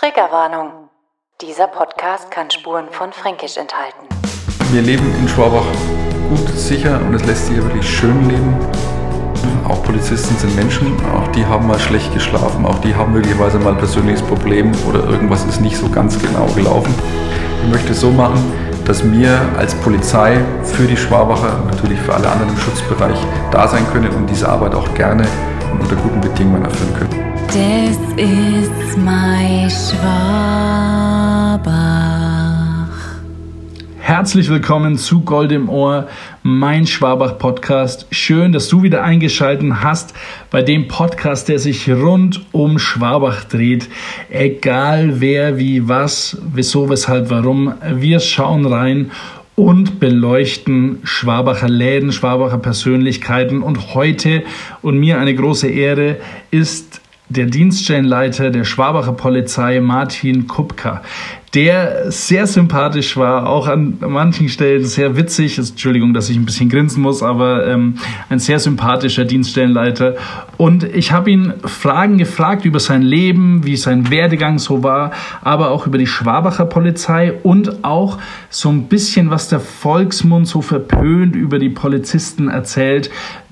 Triggerwarnung. Dieser Podcast kann Spuren von Fränkisch enthalten. Wir leben in Schwabach gut, sicher und es lässt sich wirklich schön leben. Auch Polizisten sind Menschen, auch die haben mal schlecht geschlafen, auch die haben möglicherweise mal ein persönliches Problem oder irgendwas ist nicht so ganz genau gelaufen. Ich möchte es so machen, dass wir als Polizei für die Schwabacher und natürlich für alle anderen im Schutzbereich da sein können und diese Arbeit auch gerne und unter guten Bedingungen erfüllen können. Das ist mein Schwabach. Herzlich willkommen zu Gold im Ohr, mein Schwabach-Podcast. Schön, dass du wieder eingeschaltet hast bei dem Podcast, der sich rund um Schwabach dreht. Egal wer, wie, was, wieso, weshalb, warum. Wir schauen rein und beleuchten Schwabacher Läden, Schwabacher Persönlichkeiten. Und heute, und mir eine große Ehre, ist der Dienststellenleiter der Schwabacher Polizei, Martin Kupka, der sehr sympathisch war, auch an manchen Stellen sehr witzig. Entschuldigung, dass ich ein bisschen grinsen muss, aber ähm, ein sehr sympathischer Dienststellenleiter. Und ich habe ihn Fragen gefragt über sein Leben, wie sein Werdegang so war, aber auch über die Schwabacher Polizei und auch so ein bisschen, was der Volksmund so verpönt über die Polizisten erzählt,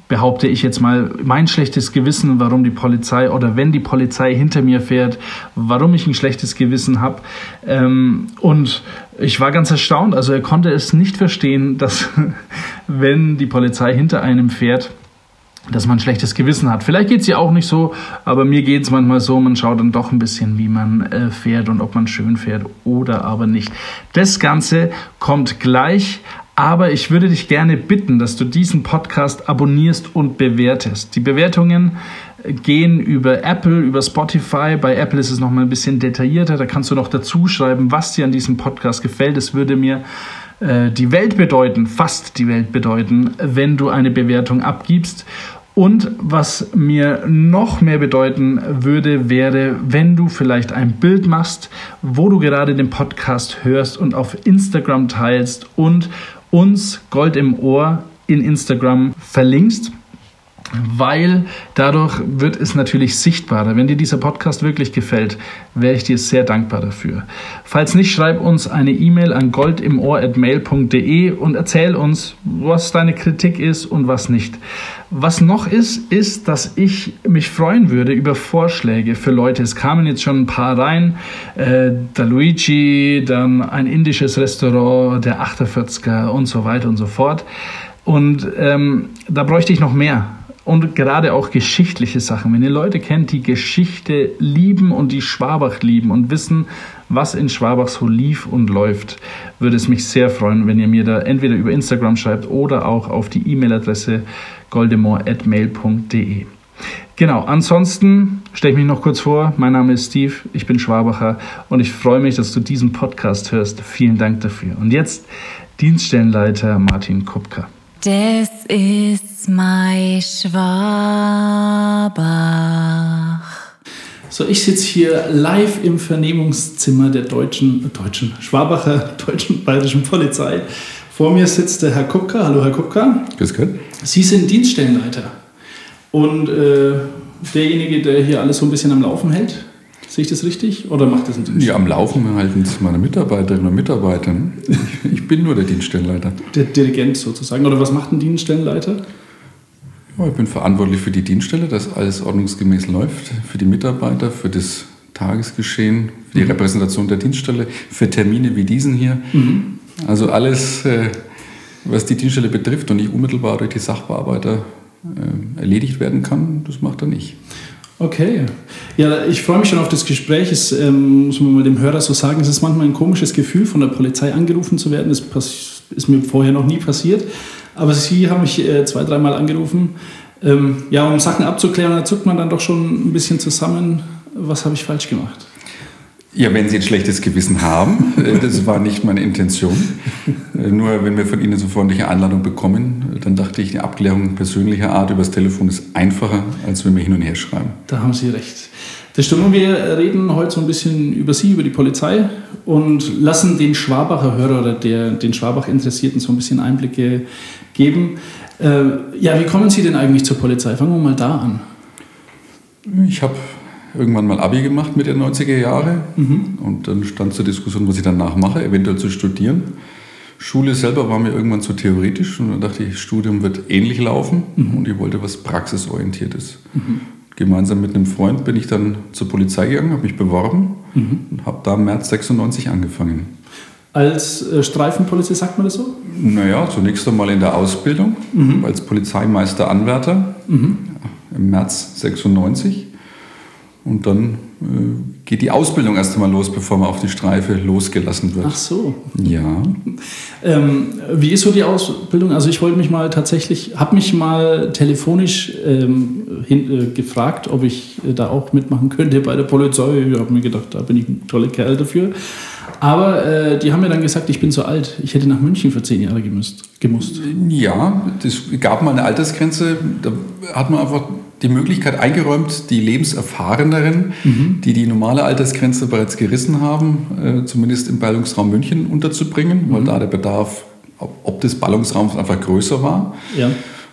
behaupte ich jetzt mal, mein schlechtes Gewissen, warum die Polizei oder wenn die Polizei hinter mir fährt, warum ich ein schlechtes Gewissen habe. Ähm, und ich war ganz erstaunt. Also er konnte es nicht verstehen, dass wenn die Polizei hinter einem fährt, dass man ein schlechtes Gewissen hat. Vielleicht geht es ja auch nicht so, aber mir geht es manchmal so, man schaut dann doch ein bisschen, wie man äh, fährt und ob man schön fährt oder aber nicht. Das Ganze kommt gleich, aber ich würde dich gerne bitten, dass du diesen Podcast abonnierst und bewertest. Die Bewertungen gehen über Apple, über Spotify. Bei Apple ist es nochmal ein bisschen detaillierter. Da kannst du noch dazu schreiben, was dir an diesem Podcast gefällt. Es würde mir äh, die Welt bedeuten, fast die Welt bedeuten, wenn du eine Bewertung abgibst. Und was mir noch mehr bedeuten würde, wäre, wenn du vielleicht ein Bild machst, wo du gerade den Podcast hörst und auf Instagram teilst und uns Gold im Ohr in Instagram verlinkst weil dadurch wird es natürlich sichtbarer. Wenn dir dieser Podcast wirklich gefällt, wäre ich dir sehr dankbar dafür. Falls nicht, schreib uns eine E-Mail an goldimohr.mail.de und erzähl uns, was deine Kritik ist und was nicht. Was noch ist, ist, dass ich mich freuen würde über Vorschläge für Leute. Es kamen jetzt schon ein paar rein. Äh, der Luigi, dann ein indisches Restaurant, der 48er und so weiter und so fort. Und ähm, da bräuchte ich noch mehr und gerade auch geschichtliche Sachen. Wenn ihr Leute kennt, die Geschichte lieben und die Schwabach lieben und wissen, was in Schwabach so lief und läuft, würde es mich sehr freuen, wenn ihr mir da entweder über Instagram schreibt oder auch auf die E-Mail-Adresse goldemore.mail.de. Genau, ansonsten stelle ich mich noch kurz vor. Mein Name ist Steve, ich bin Schwabacher und ich freue mich, dass du diesen Podcast hörst. Vielen Dank dafür. Und jetzt Dienststellenleiter Martin Kupka. Das ist mein Schwabach. So, ich sitze hier live im Vernehmungszimmer der deutschen, deutschen, Schwabacher, deutschen bayerischen Polizei. Vor mir sitzt der Herr Kupka. Hallo, Herr Kupka. Grüß Gott. Sie sind Dienststellenleiter. Und äh, derjenige, der hier alles so ein bisschen am Laufen hält, Sehe ich das richtig? Oder macht das ein? Ja, am Laufen halten es meine Mitarbeiterinnen und Mitarbeiter. Ich bin nur der Dienststellenleiter. Der Dirigent sozusagen. Oder was macht ein Dienststellenleiter? Ja, ich bin verantwortlich für die Dienststelle, dass alles ordnungsgemäß läuft, für die Mitarbeiter, für das Tagesgeschehen, für die mhm. Repräsentation der Dienststelle, für Termine wie diesen hier. Mhm. Also alles, äh, was die Dienststelle betrifft und nicht unmittelbar durch die Sachbearbeiter äh, erledigt werden kann, das macht er nicht. Okay. Ja, ich freue mich schon auf das Gespräch. Es ähm, muss man mal dem Hörer so sagen, es ist manchmal ein komisches Gefühl, von der Polizei angerufen zu werden. Das ist mir vorher noch nie passiert. Aber Sie haben mich äh, zwei, dreimal angerufen. Ähm, ja, um Sachen abzuklären, da zuckt man dann doch schon ein bisschen zusammen. Was habe ich falsch gemacht? Ja, wenn Sie ein schlechtes Gewissen haben, äh, das war nicht meine Intention. Äh, nur wenn wir von Ihnen so freundliche Einladung bekommen, dann dachte ich, eine Abklärung persönlicher Art übers Telefon ist einfacher, als wenn wir hin und her schreiben. Da haben Sie recht. Das stimmt. Und wir reden heute so ein bisschen über Sie, über die Polizei und lassen den Schwabacher Hörer oder der, den Schwabach-Interessierten so ein bisschen Einblicke geben. Äh, ja, wie kommen Sie denn eigentlich zur Polizei? Fangen wir mal da an. Ich habe irgendwann mal Abi gemacht mit den 90er Jahre und dann stand zur Diskussion, was ich danach mache, eventuell zu studieren. Schule selber war mir irgendwann zu theoretisch und dann dachte ich, Studium wird ähnlich laufen und ich wollte was praxisorientiertes. Gemeinsam mit einem Freund bin ich dann zur Polizei gegangen, habe mich beworben und habe da im März 96 angefangen. Als äh, Streifenpolizist sagt man das so? Naja, zunächst einmal in der Ausbildung als Polizeimeister Anwärter im März 96. Und dann äh, geht die Ausbildung erst einmal los, bevor man auf die Streife losgelassen wird. Ach so. Ja, Ähm, wie ist so die Ausbildung? Also ich wollte mich mal tatsächlich, habe mich mal telefonisch ähm, hin, äh, gefragt, ob ich äh, da auch mitmachen könnte bei der Polizei. Ich habe mir gedacht, da bin ich ein toller Kerl dafür. Aber äh, die haben mir dann gesagt, ich bin zu alt. Ich hätte nach München für zehn Jahre gemusst. gemusst. ja, es gab mal eine Altersgrenze. Da hat man einfach die Möglichkeit eingeräumt, die Lebenserfahreneren, die die normale Altersgrenze bereits gerissen haben, äh, zumindest im Ballungsraum München unterzubringen, weil da der Bedarf ob ob des Ballungsraums einfach größer war. Ja.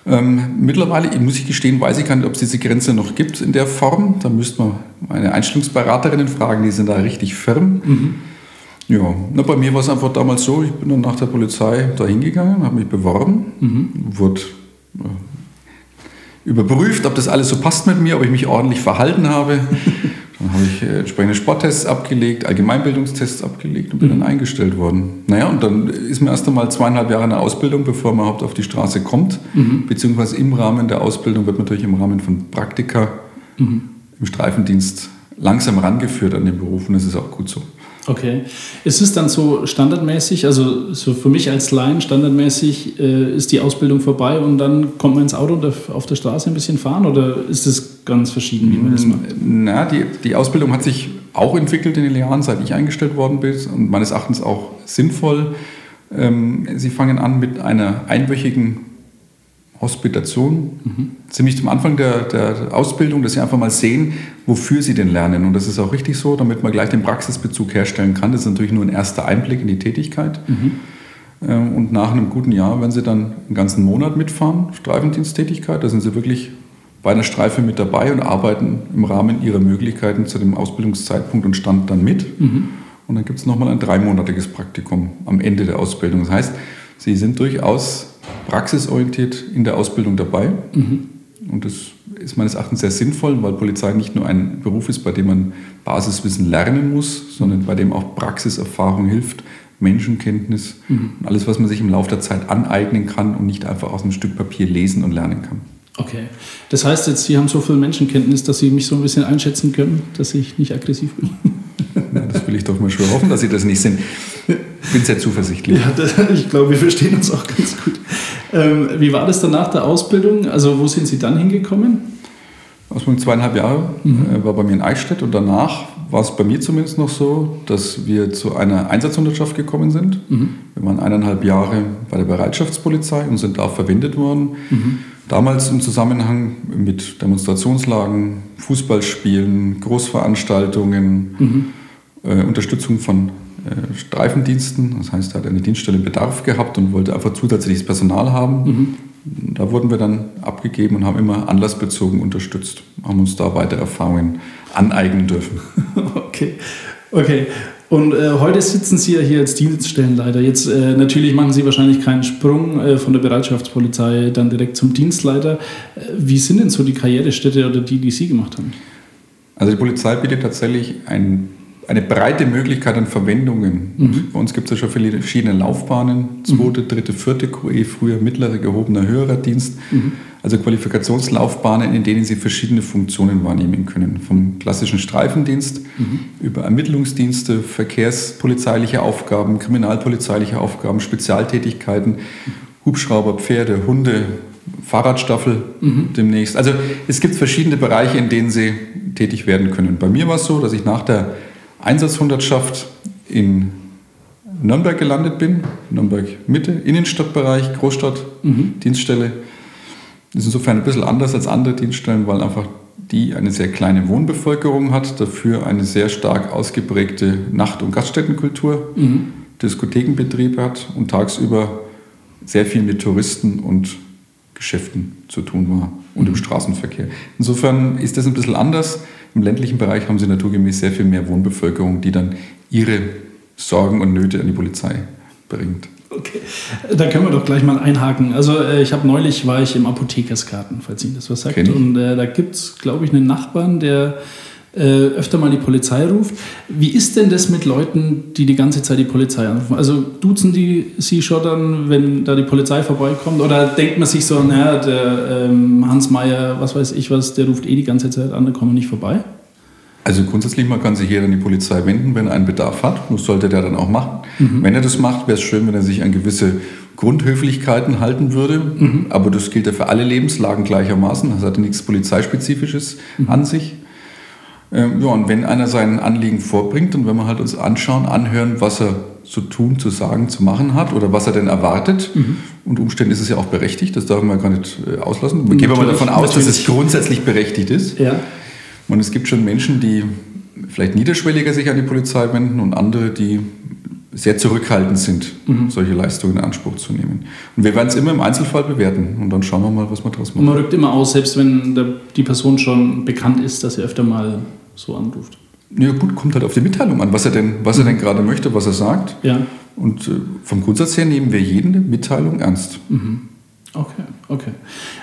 Ähm, mittlerweile, muss ich gestehen, weiß ich gar nicht, ob es diese Grenze noch gibt in der Form. Da müsste man meine Einstellungsberaterinnen fragen, die sind da richtig firm. Ja, na, bei mir war es einfach damals so, ich bin dann nach der Polizei da hingegangen, habe mich beworben, wurde äh, überprüft, ob das alles so passt mit mir, ob ich mich ordentlich verhalten habe. dann habe ich äh, entsprechende Sporttests abgelegt, Allgemeinbildungstests abgelegt und bin dann eingestellt worden. Naja, und dann ist mir erst einmal zweieinhalb Jahre eine Ausbildung, bevor man überhaupt auf die Straße kommt. Beziehungsweise im Rahmen der Ausbildung wird man natürlich im Rahmen von Praktika im Streifendienst langsam rangeführt an den Beruf und das ist auch gut so. Okay. Ist es dann so standardmäßig, also so für mich als Laien standardmäßig, äh, ist die Ausbildung vorbei und dann kommt man ins Auto und auf der Straße ein bisschen fahren oder ist es ganz verschieden, wie man das macht? Na, die, die Ausbildung hat sich auch entwickelt in den Jahren, seit ich eingestellt worden bin und meines Erachtens auch sinnvoll. Ähm, Sie fangen an mit einer einwöchigen Hospitation, ziemlich zum Anfang der, der Ausbildung, dass Sie einfach mal sehen, wofür Sie denn lernen. Und das ist auch richtig so, damit man gleich den Praxisbezug herstellen kann. Das ist natürlich nur ein erster Einblick in die Tätigkeit. Ähm, Und nach einem guten Jahr, wenn Sie dann einen ganzen Monat mitfahren, Streifendiensttätigkeit, da sind Sie wirklich bei einer Streife mit dabei und arbeiten im Rahmen Ihrer Möglichkeiten zu dem Ausbildungszeitpunkt und Stand dann mit. Und dann gibt es nochmal ein dreimonatiges Praktikum am Ende der Ausbildung. Das heißt, Sie sind durchaus praxisorientiert in der Ausbildung dabei. Und das ist meines Erachtens sehr sinnvoll, weil Polizei nicht nur ein Beruf ist, bei dem man Basiswissen lernen muss, sondern bei dem auch Praxiserfahrung hilft, Menschenkenntnis und alles, was man sich im Laufe der Zeit aneignen kann und nicht einfach aus einem Stück Papier lesen und lernen kann. Okay. Das heißt jetzt, Sie haben so viel Menschenkenntnis, dass Sie mich so ein bisschen einschätzen können, dass ich nicht aggressiv bin. Das will ich doch mal schwer hoffen, dass Sie das nicht sind. Ich bin sehr zuversichtlich. Ja, das, ich glaube, wir verstehen uns auch ganz gut. Ähm, wie war das dann nach der Ausbildung? Also wo sind Sie dann hingekommen? Ausbildung zweieinhalb Jahre äh, war bei mir in Eichstätt und danach war es bei mir zumindest noch so, dass wir zu einer Einsatzhundertschaft gekommen sind. Wir waren eineinhalb Jahre bei der Bereitschaftspolizei und sind da verwendet worden. Damals im Zusammenhang mit Demonstrationslagen, Fußballspielen, Großveranstaltungen, äh, Unterstützung von äh, Streifendiensten. Das heißt, er hat eine Dienststelle Bedarf gehabt und wollte einfach zusätzliches Personal haben. Da wurden wir dann abgegeben und haben immer anlassbezogen unterstützt, haben uns da weitere Erfahrungen aneignen dürfen. Okay, okay. Und äh, heute sitzen Sie ja hier als Dienststellenleiter. Jetzt äh, natürlich machen Sie wahrscheinlich keinen Sprung äh, von der Bereitschaftspolizei dann direkt zum Dienstleiter. Äh, wie sind denn so die Karrierestätte oder die, die Sie gemacht haben? Also die Polizei bietet tatsächlich ein, eine breite Möglichkeit an Verwendungen. Und Bei uns gibt es ja schon viele verschiedene Laufbahnen. Zweite, dritte, vierte QE, früher mittlerer, gehobener, höherer Dienst. Also Qualifikationslaufbahnen, in denen Sie verschiedene Funktionen wahrnehmen können. Vom klassischen Streifendienst über Ermittlungsdienste, verkehrspolizeiliche Aufgaben, kriminalpolizeiliche Aufgaben, Spezialtätigkeiten, Hubschrauber, Pferde, Hunde, Fahrradstaffel demnächst. Also es gibt verschiedene Bereiche, in denen Sie tätig werden können. Bei mir war es so, dass ich nach der Einsatzhundertschaft in Nürnberg gelandet bin, Nürnberg Mitte, Innenstadtbereich, Großstadt, Dienststelle. Das ist insofern ein bisschen anders als andere Dienststellen, weil einfach die eine sehr kleine Wohnbevölkerung hat, dafür eine sehr stark ausgeprägte Nacht- und Gaststättenkultur, Diskothekenbetrieb hat und tagsüber sehr viel mit Touristen und Geschäften zu tun war und im Straßenverkehr. Insofern ist das ein bisschen anders. Im ländlichen Bereich haben sie naturgemäß sehr viel mehr Wohnbevölkerung, die dann ihre Sorgen und Nöte an die Polizei bringt. Okay, da können wir doch gleich mal einhaken. Also äh, ich habe neulich, war ich im Apothekersgarten, falls Ihnen das was sagt. Und äh, da gibt es, glaube ich, einen Nachbarn, der äh, öfter mal die Polizei ruft. Wie ist denn das mit Leuten, die die ganze Zeit die Polizei anrufen? Also duzen die Sie schon dann, wenn da die Polizei vorbeikommt? Oder denkt man sich so, naja, der ähm, Hans Meier, was weiß ich was, der ruft eh die ganze Zeit an, der kommt nicht vorbei? Also grundsätzlich, man kann sich jeder an die Polizei wenden, wenn er einen Bedarf hat. Das sollte der dann auch machen. Wenn er das macht, wäre es schön, wenn er sich an gewisse Grundhöflichkeiten halten würde. Aber das gilt ja für alle Lebenslagen gleichermaßen. Das hat ja nichts Polizeispezifisches an sich. Ähm, ja, und wenn einer sein Anliegen vorbringt und wenn wir halt uns anschauen, anhören, was er zu tun, zu sagen, zu machen hat oder was er denn erwartet. Und Umständen ist es ja auch berechtigt, das darf man gar nicht äh, auslassen. Wir gehen aber Natürlich, davon aus, dass es natürlich. grundsätzlich berechtigt ist. Ja. Und es gibt schon Menschen, die vielleicht niederschwelliger sich an die Polizei wenden und andere, die sehr zurückhaltend sind, solche Leistungen in Anspruch zu nehmen. Und wir werden es immer im Einzelfall bewerten und dann schauen wir mal, was wir daraus Und man machen. rückt immer aus, selbst wenn der, die Person schon bekannt ist, dass sie öfter mal so anruft. Ja gut, kommt halt auf die Mitteilung an, was er denn, was er denn gerade möchte, was er sagt. Ja. Und äh, vom Grundsatz her nehmen wir jede Mitteilung ernst. Okay, okay.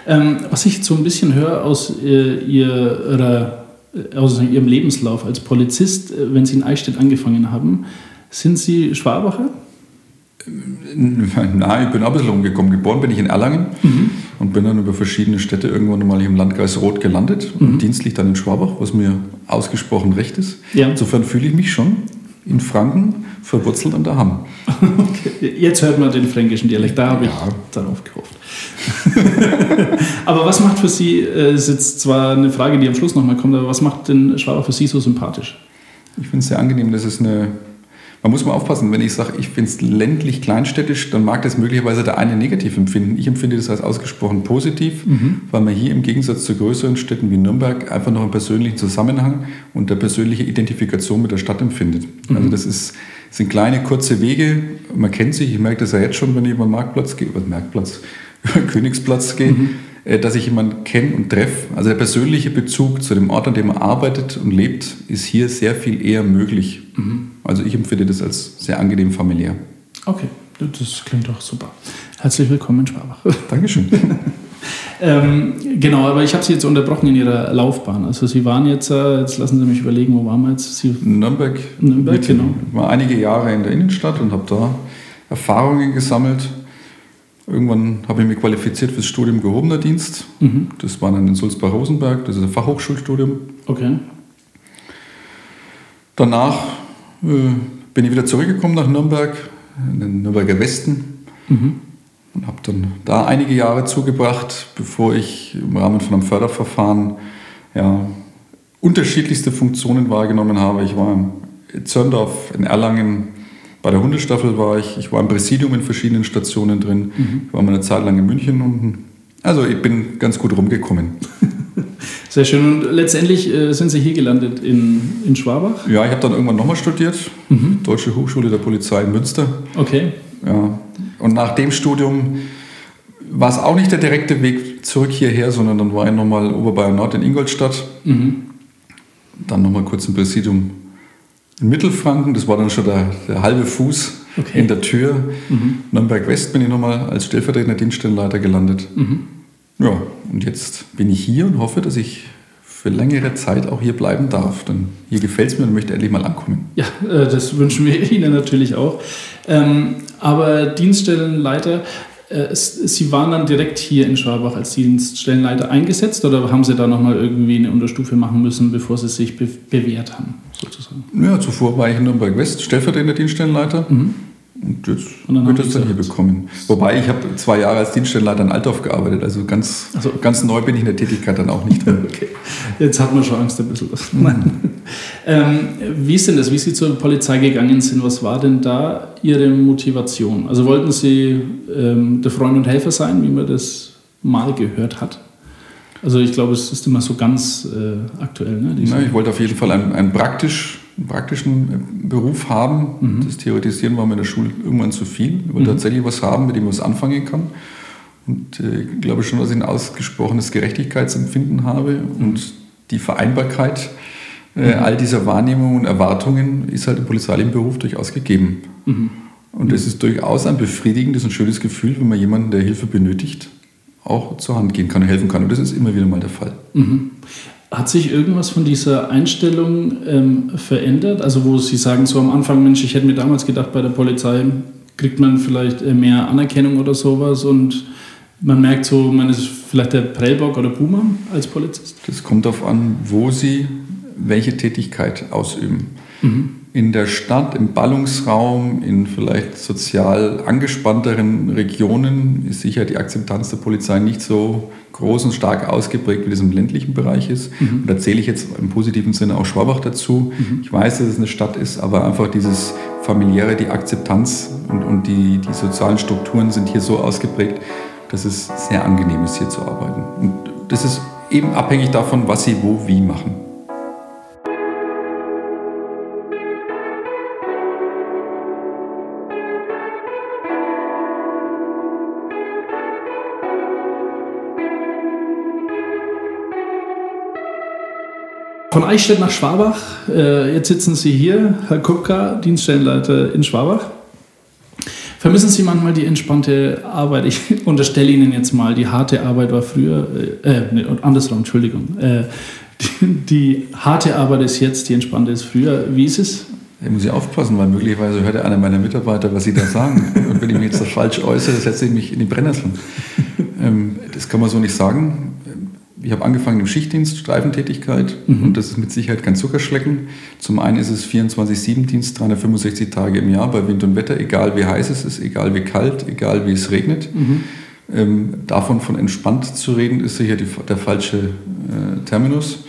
Ähm, was ich so ein bisschen höre aus, äh, ihrer, äh, aus Ihrem Lebenslauf als Polizist, äh, wenn Sie in Eichstätt angefangen haben, sind Sie Schwabacher? Nein, ich bin auch ein bisschen umgekommen. Geboren bin ich in Erlangen und bin dann über verschiedene Städte irgendwann mal im Landkreis Roth gelandet und dienstlich dann in Schwabach, was mir ausgesprochen recht ist. Ja. Insofern fühle ich mich schon in Franken verwurzelt der Hamm. Okay. Jetzt hört man den fränkischen Dialekt, da habe ich Ja. darauf gehofft. aber was macht für Sie, äh, ist jetzt zwar eine Frage, die am Schluss nochmal kommt, aber was macht denn Schwabach für Sie so sympathisch? Ich finde es sehr angenehm. Das ist eine. Man muss mal aufpassen, wenn ich sage, ich finde es ländlich kleinstädtisch, dann mag das möglicherweise der eine negativ empfinden. Ich empfinde das als ausgesprochen positiv, weil man hier im Gegensatz zu größeren Städten wie Nürnberg einfach noch einen persönlichen Zusammenhang und eine persönliche Identifikation mit der Stadt empfindet. Also das ist, sind kleine, kurze Wege. Man kennt sich. Ich merke das ja jetzt schon, wenn ich über den Marktplatz gehe, über den Marktplatz, über den Königsplatz gehe. äh, Dass ich jemanden kenne und treffe. Also der persönliche Bezug zu dem Ort, an dem man arbeitet und lebt, ist hier sehr viel eher möglich. Also ich empfinde das als sehr angenehm familiär. Okay, das klingt doch super. Herzlich willkommen in Schwabach. Dankeschön. Ähm, genau, aber ich habe Sie jetzt unterbrochen in Ihrer Laufbahn. Also Sie waren jetzt, äh, jetzt lassen Sie mich überlegen, wo waren wir jetzt? Sie, Nürnberg, Nürnberg, Mitte. genau. Ich war einige Jahre in der Innenstadt und habe da Erfahrungen gesammelt. Irgendwann habe ich mich qualifiziert fürs Studium gehobener Dienst. Das war dann in Sulzbach-Rosenberg, das ist ein Fachhochschulstudium. okay. Danach bin ich wieder zurückgekommen nach Nürnberg, in den Nürnberger Westen. Und habe dann da einige Jahre zugebracht, bevor ich im Rahmen von einem Förderverfahren ja, unterschiedlichste Funktionen wahrgenommen habe. Ich war in Zörndorf, in Erlangen, bei der Hundestaffel war ich, ich war im Präsidium in verschiedenen Stationen drin, ich war mal eine Zeit lang in München unten. Also ich bin ganz gut rumgekommen. Sehr schön. Und letztendlich äh, sind Sie hier gelandet in, in Schwabach. Ja, ich habe dann irgendwann nochmal studiert, Deutsche Hochschule der Polizei in Münster. Okay. Ja. Und nach dem Studium war es auch nicht der direkte Weg zurück hierher, sondern dann war ich nochmal Oberbayern Nord in Ingolstadt. Dann nochmal kurz im Präsidium in Mittelfranken. Das war dann schon der, der halbe Fuß Okay. in der Tür. Nürnberg West bin ich nochmal als stellvertretender Dienststellenleiter gelandet. Ja, und jetzt bin ich hier und hoffe, dass ich für längere Zeit auch hier bleiben darf. Denn hier gefällt es mir und möchte endlich mal ankommen. Ja, äh, das wünschen wir Ihnen natürlich auch. Ähm, aber Dienststellenleiter, äh, Sie waren dann direkt hier in Schwabach als Dienststellenleiter eingesetzt oder haben Sie da nochmal irgendwie eine Unterstufe machen müssen, bevor Sie sich be bewährt haben, sozusagen? Ja, zuvor war ich in Nürnberg West stellvertretender Dienststellenleiter. Und jetzt Und dann wird das dann hier bekommen. Wobei ich habe zwei Jahre als Dienststellenleiter in Altdorf gearbeitet, also ganz, Ach so. ganz neu bin ich in der Tätigkeit dann auch nicht. Okay, jetzt hat man schon Angst ein bisschen. ähm, wie ist denn das, wie Sie zur Polizei gegangen sind? Was war denn da Ihre Motivation? Also wollten Sie ähm, der Freund und Helfer sein, wie man das mal gehört hat? Also ich glaube, es ist immer so ganz äh, aktuell. Ne? Na, ich wollte auf jeden Fall einen, einen, praktisch, praktischen äh, Beruf haben. Das Theoretisieren war mir in der Schule irgendwann zu viel. Ich wollte tatsächlich was haben, mit dem man was anfangen kann. Und äh, ich glaube schon, dass ich ein ausgesprochenes Gerechtigkeitsempfinden habe und die Vereinbarkeit Äh, all diese Wahrnehmungen und Erwartungen ist halt im polizeilichen Beruf durchaus gegeben. Und es ist durchaus ein befriedigendes und schönes Gefühl, wenn man jemanden, der Hilfe benötigt, auch zur Hand gehen kann und helfen kann. Und das ist immer wieder mal der Fall. Hat sich irgendwas von dieser Einstellung ähm, verändert? Also wo Sie sagen so am Anfang, Mensch, ich hätte mir damals gedacht, bei der Polizei kriegt man vielleicht äh, mehr Anerkennung oder sowas und man merkt so, man ist vielleicht der Prellbock oder Boomer als Polizist? Das kommt darauf an, wo Sie welche Tätigkeit ausüben. In der Stadt, im Ballungsraum, in vielleicht sozial angespannteren Regionen ist sicher die Akzeptanz der Polizei nicht so groß und stark ausgeprägt, wie das im ländlichen Bereich ist. Und da zähle ich jetzt im positiven Sinne auch Schwabach dazu. Ich weiß, dass es eine Stadt ist, aber einfach dieses familiäre, die Akzeptanz und, und die, die sozialen Strukturen sind hier so ausgeprägt, dass es sehr angenehm ist, hier zu arbeiten. Und das ist eben abhängig davon, was Sie wo wie machen. Von Eichstätt nach Schwabach. Äh, jetzt sitzen Sie hier, Herr Kupka, Dienststellenleiter in Schwabach. Vermissen Sie manchmal die entspannte Arbeit? Ich unterstelle Ihnen jetzt mal, die harte Arbeit war früher, äh, äh nee, andersrum, Entschuldigung. Äh, die, die harte Arbeit ist jetzt, die entspannte ist früher. Wie ist es? Da muss ich aufpassen, weil möglicherweise hört ja einer meiner Mitarbeiter, was sie da sagen. Und wenn ich mich jetzt falsch äußere, setze ich mich in die Brennnesseln. Ähm, das kann man so nicht sagen. Ich habe angefangen im Schichtdienst, Streifentätigkeit. Und das ist mit Sicherheit kein Zuckerschlecken. Zum einen ist es 24-7-Dienst, 365 Tage im Jahr bei Wind und Wetter, egal wie heiß es ist, egal wie kalt, egal wie es regnet. Ähm, davon von entspannt zu reden, ist sicher die, der falsche äh, Terminus.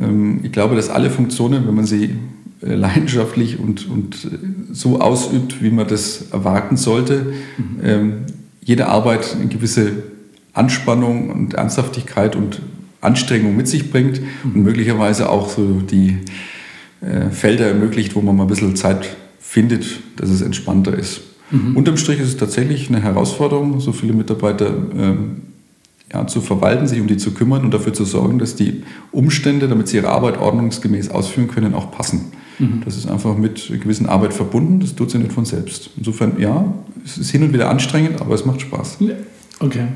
Ähm, ich glaube, dass alle Funktionen, wenn man sie äh, leidenschaftlich und, und äh, so ausübt, wie man das erwarten sollte, ähm, jede Arbeit eine gewisse Anspannung und Ernsthaftigkeit und Anstrengung mit sich bringt und möglicherweise auch so die äh, Felder ermöglicht, wo man mal ein bisschen Zeit findet, dass es entspannter ist. Unterm Strich ist es tatsächlich eine Herausforderung, so viele Mitarbeiter ähm, ja, zu verwalten, sich um die zu kümmern und dafür zu sorgen, dass die Umstände, damit sie ihre Arbeit ordnungsgemäß ausführen können, auch passen. Das ist einfach mit gewissen Arbeit verbunden, das tut sie nicht von selbst. Insofern, ja, es ist hin und wieder anstrengend, aber es macht Spaß. Okay.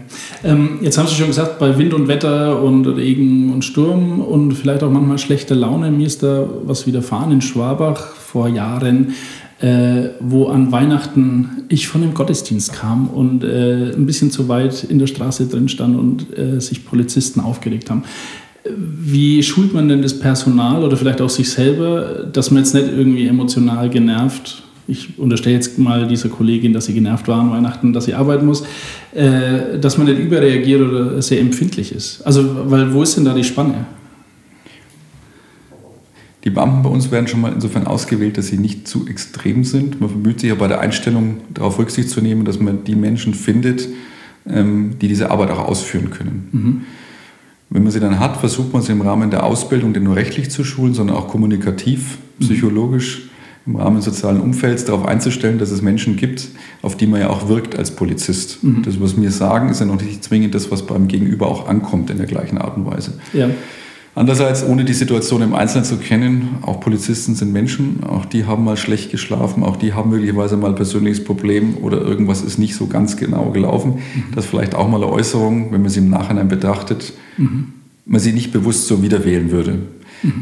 Ähm, jetzt haben Sie schon gesagt, bei Wind und Wetter und Regen und Sturm und vielleicht auch manchmal schlechte Laune. Mir ist da was widerfahren in Schwabach vor Jahren, äh, wo an Weihnachten ich von dem Gottesdienst kam und äh, ein bisschen zu weit in der Straße drin stand und äh, sich Polizisten aufgeregt haben. Wie schult man denn das Personal oder vielleicht auch sich selber, dass man jetzt nicht irgendwie emotional genervt ich unterstelle jetzt mal dieser Kollegin, dass sie genervt war an Weihnachten, dass sie arbeiten muss, äh, dass man nicht überreagiert oder sehr empfindlich ist. Also, weil wo ist denn da die Spanne? Die Beamten bei uns werden schon mal insofern ausgewählt, dass sie nicht zu extrem sind. Man bemüht sich ja bei der Einstellung darauf Rücksicht zu nehmen, dass man die Menschen findet, ähm, die diese Arbeit auch ausführen können. Wenn man sie dann hat, versucht man sie im Rahmen der Ausbildung nicht nur rechtlich zu schulen, sondern auch kommunikativ, psychologisch, im Rahmen des sozialen Umfelds darauf einzustellen, dass es Menschen gibt, auf die man ja auch wirkt als Polizist. Das, was wir sagen, ist ja noch nicht zwingend das, was beim Gegenüber auch ankommt in der gleichen Art und Weise. Ja. Andererseits, ohne die Situation im Einzelnen zu kennen, auch Polizisten sind Menschen, auch die haben mal schlecht geschlafen, auch die haben möglicherweise mal ein persönliches Problem oder irgendwas ist nicht so ganz genau gelaufen. Das ist vielleicht auch mal eine Äußerung, wenn man sie im Nachhinein betrachtet, man sie nicht bewusst so wieder wählen würde.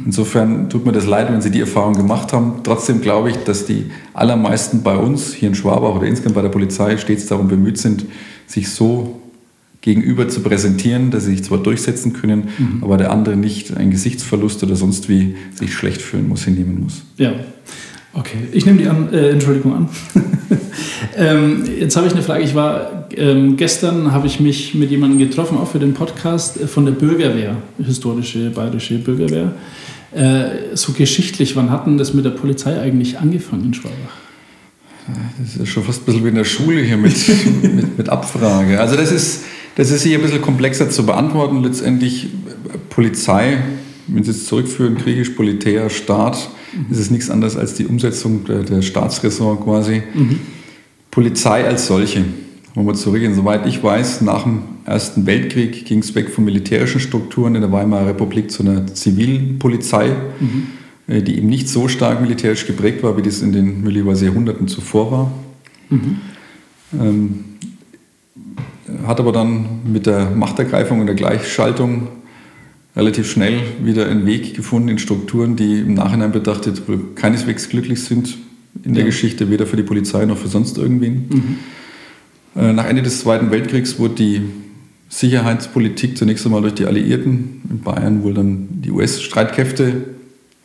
Insofern tut mir das leid, wenn Sie die Erfahrung gemacht haben. Trotzdem glaube ich, dass die allermeisten bei uns hier in Schwabach oder insgesamt bei der Polizei stets darum bemüht sind, sich so gegenüber zu präsentieren, dass sie sich zwar durchsetzen können, aber der andere nicht einen Gesichtsverlust oder sonst wie sich schlecht fühlen muss, hinnehmen muss. Ja. Okay, ich nehme die an, äh, Entschuldigung an. ähm, jetzt habe ich eine Frage. Ich war ähm, gestern habe ich mich mit jemandem getroffen, auch für den Podcast äh, von der Bürgerwehr, historische bayerische Bürgerwehr. Äh, so geschichtlich, wann hat denn das mit der Polizei eigentlich angefangen in Schwabach? Das ist schon fast ein bisschen wie in der Schule hier mit, mit, mit Abfrage. Also das ist, das ist hier ein bisschen komplexer zu beantworten. Letztendlich äh, Polizei, wenn Sie es zurückführen, griechisch Politäer, Staat, ist es nichts anderes als die Umsetzung der, der Staatsräson quasi. Polizei als solche, wenn wir zurückgehen, soweit ich weiß, nach dem Ersten Weltkrieg ging es weg von militärischen Strukturen in der Weimarer Republik zu einer zivilen Polizei, äh, die eben nicht so stark militärisch geprägt war, wie das in den möglicherweise Jahrhunderten zuvor war. Ähm, hat aber dann mit der Machtergreifung und der Gleichschaltung relativ schnell wieder einen Weg gefunden in Strukturen, die im Nachhinein betrachtet wohl keineswegs glücklich sind in der Ja. Geschichte, weder für die Polizei noch für sonst irgendwen. Äh, Nach Ende des Zweiten Weltkriegs wurde die Sicherheitspolitik zunächst einmal durch die Alliierten, in Bayern wohl dann die US-Streitkräfte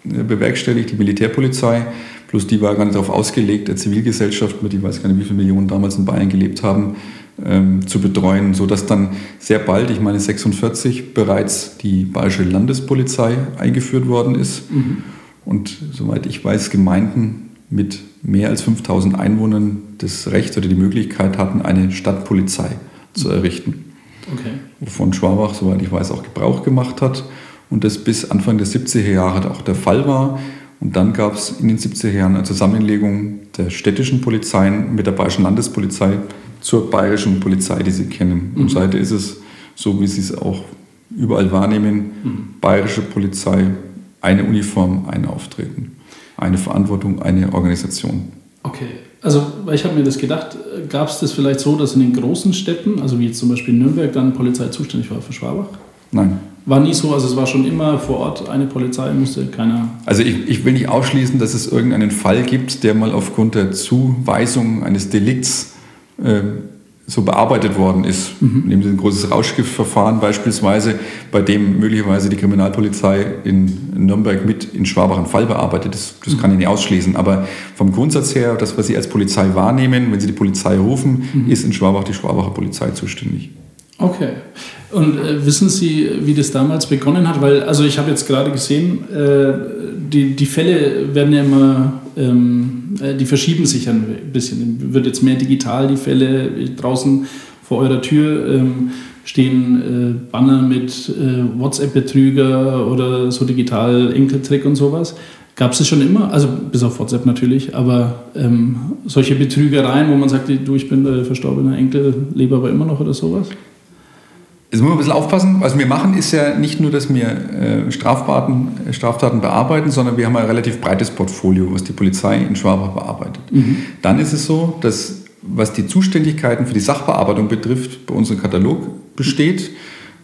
äh, bewerkstelligt, die Militärpolizei. Plus die war gar nicht darauf ausgelegt, der Zivilgesellschaft, mit ich weiß gar nicht, wie viele Millionen damals in Bayern gelebt haben, ähm, zu betreuen, sodass dann sehr bald, ich meine 46, bereits die Bayerische Landespolizei eingeführt worden ist. Und soweit ich weiß, Gemeinden mit mehr als 5000 Einwohnern das Recht oder die Möglichkeit hatten, eine Stadtpolizei zu errichten Okay. wovon Schwabach, soweit ich weiß, auch Gebrauch gemacht hat und das bis Anfang der 70er Jahre auch der Fall war. Und dann gab es in den 70er Jahren eine Zusammenlegung der städtischen Polizeien mit der Bayerischen Landespolizei zur bayerischen Polizei, die Sie kennen. Und seitdem ist es so, wie Sie es auch überall wahrnehmen, bayerische Polizei, eine Uniform, ein Auftreten, eine Verantwortung, eine Organisation. Okay. Also, ich habe mir das gedacht, gab es das vielleicht so, dass in den großen Städten, also wie zum Beispiel Nürnberg, dann Polizei zuständig war für Schwabach? Nein, War nie so, also es war schon immer vor Ort eine Polizei, musste keiner. Also ich, ich will nicht ausschließen, dass es irgendeinen Fall gibt, der mal aufgrund der Zuweisung eines Delikts äh, so bearbeitet worden ist. Nehmen Sie ein großes Rauschgiftverfahren beispielsweise, bei dem möglicherweise die Kriminalpolizei in Nürnberg mit in Schwabach einen Fall bearbeitet. Das, das kann ich nicht ausschließen. Aber vom Grundsatz her, das, was Sie als Polizei wahrnehmen, wenn Sie die Polizei rufen, ist in Schwabach die Schwabacher Polizei zuständig. Okay. Und äh, wissen Sie, wie das damals begonnen hat? Weil, also ich habe jetzt gerade gesehen, äh, die, die Fälle werden ja immer, ähm, äh, die verschieben sich ein bisschen. Wird jetzt mehr digital, die Fälle draußen vor eurer Tür ähm, stehen äh, Banner mit äh, WhatsApp-Betrüger oder so digital Enkeltrick und sowas. Gab es das schon immer? Also bis auf WhatsApp natürlich, aber ähm, solche Betrügereien, wo man sagt, du, ich bin der verstorbene Enkel, lebe aber immer noch oder sowas? Jetzt muss man ein bisschen aufpassen. Was wir machen, ist ja nicht nur, dass wir äh, Straftaten, äh, Straftaten bearbeiten, sondern wir haben ein relativ breites Portfolio, was die Polizei in Schwabach bearbeitet. Dann ist es so, dass was die Zuständigkeiten für die Sachbearbeitung betrifft, bei unserem Katalog besteht,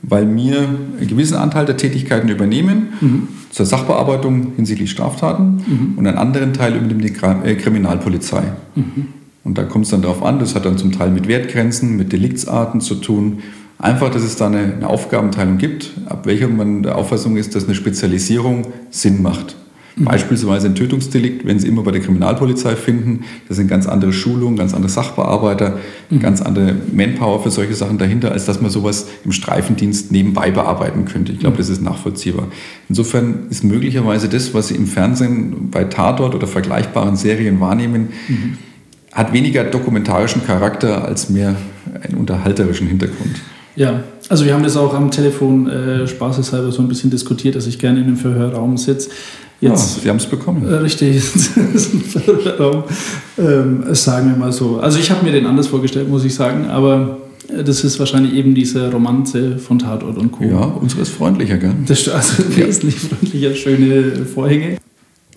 weil wir einen gewissen Anteil der Tätigkeiten übernehmen zur Sachbearbeitung hinsichtlich Straftaten und einen anderen Teil übernimmt die äh, Kriminalpolizei. Und da kommt es dann darauf an, das hat dann zum Teil mit Wertgrenzen, mit Deliktsarten zu tun. Einfach, dass es da eine, eine Aufgabenteilung gibt, ab welcher man der Auffassung ist, dass eine Spezialisierung Sinn macht. Beispielsweise ein Tötungsdelikt, wenn Sie immer bei der Kriminalpolizei finden, das sind ganz andere Schulungen, ganz andere Sachbearbeiter, ganz andere Manpower für solche Sachen dahinter, als dass man sowas im Streifendienst nebenbei bearbeiten könnte. Ich glaube, das ist nachvollziehbar. Insofern ist möglicherweise das, was Sie im Fernsehen bei Tatort oder vergleichbaren Serien wahrnehmen, hat weniger dokumentarischen Charakter als mehr einen unterhalterischen Hintergrund. Ja, also wir haben das auch am Telefon äh, spaßeshalber so ein bisschen diskutiert, dass ich gerne in einem Verhörraum sitze. Jetzt, ja, Sie haben es bekommen. äh, richtig, das ist ein Verhörraum, ähm, sagen wir mal so. Also ich habe mir den anders vorgestellt, muss ich sagen, aber äh, das ist wahrscheinlich eben diese Romanze von Tatort und Co. Ja, unsere ist freundlicher, gell? Das ist also wesentlich freundlicher, schöne Vorhänge.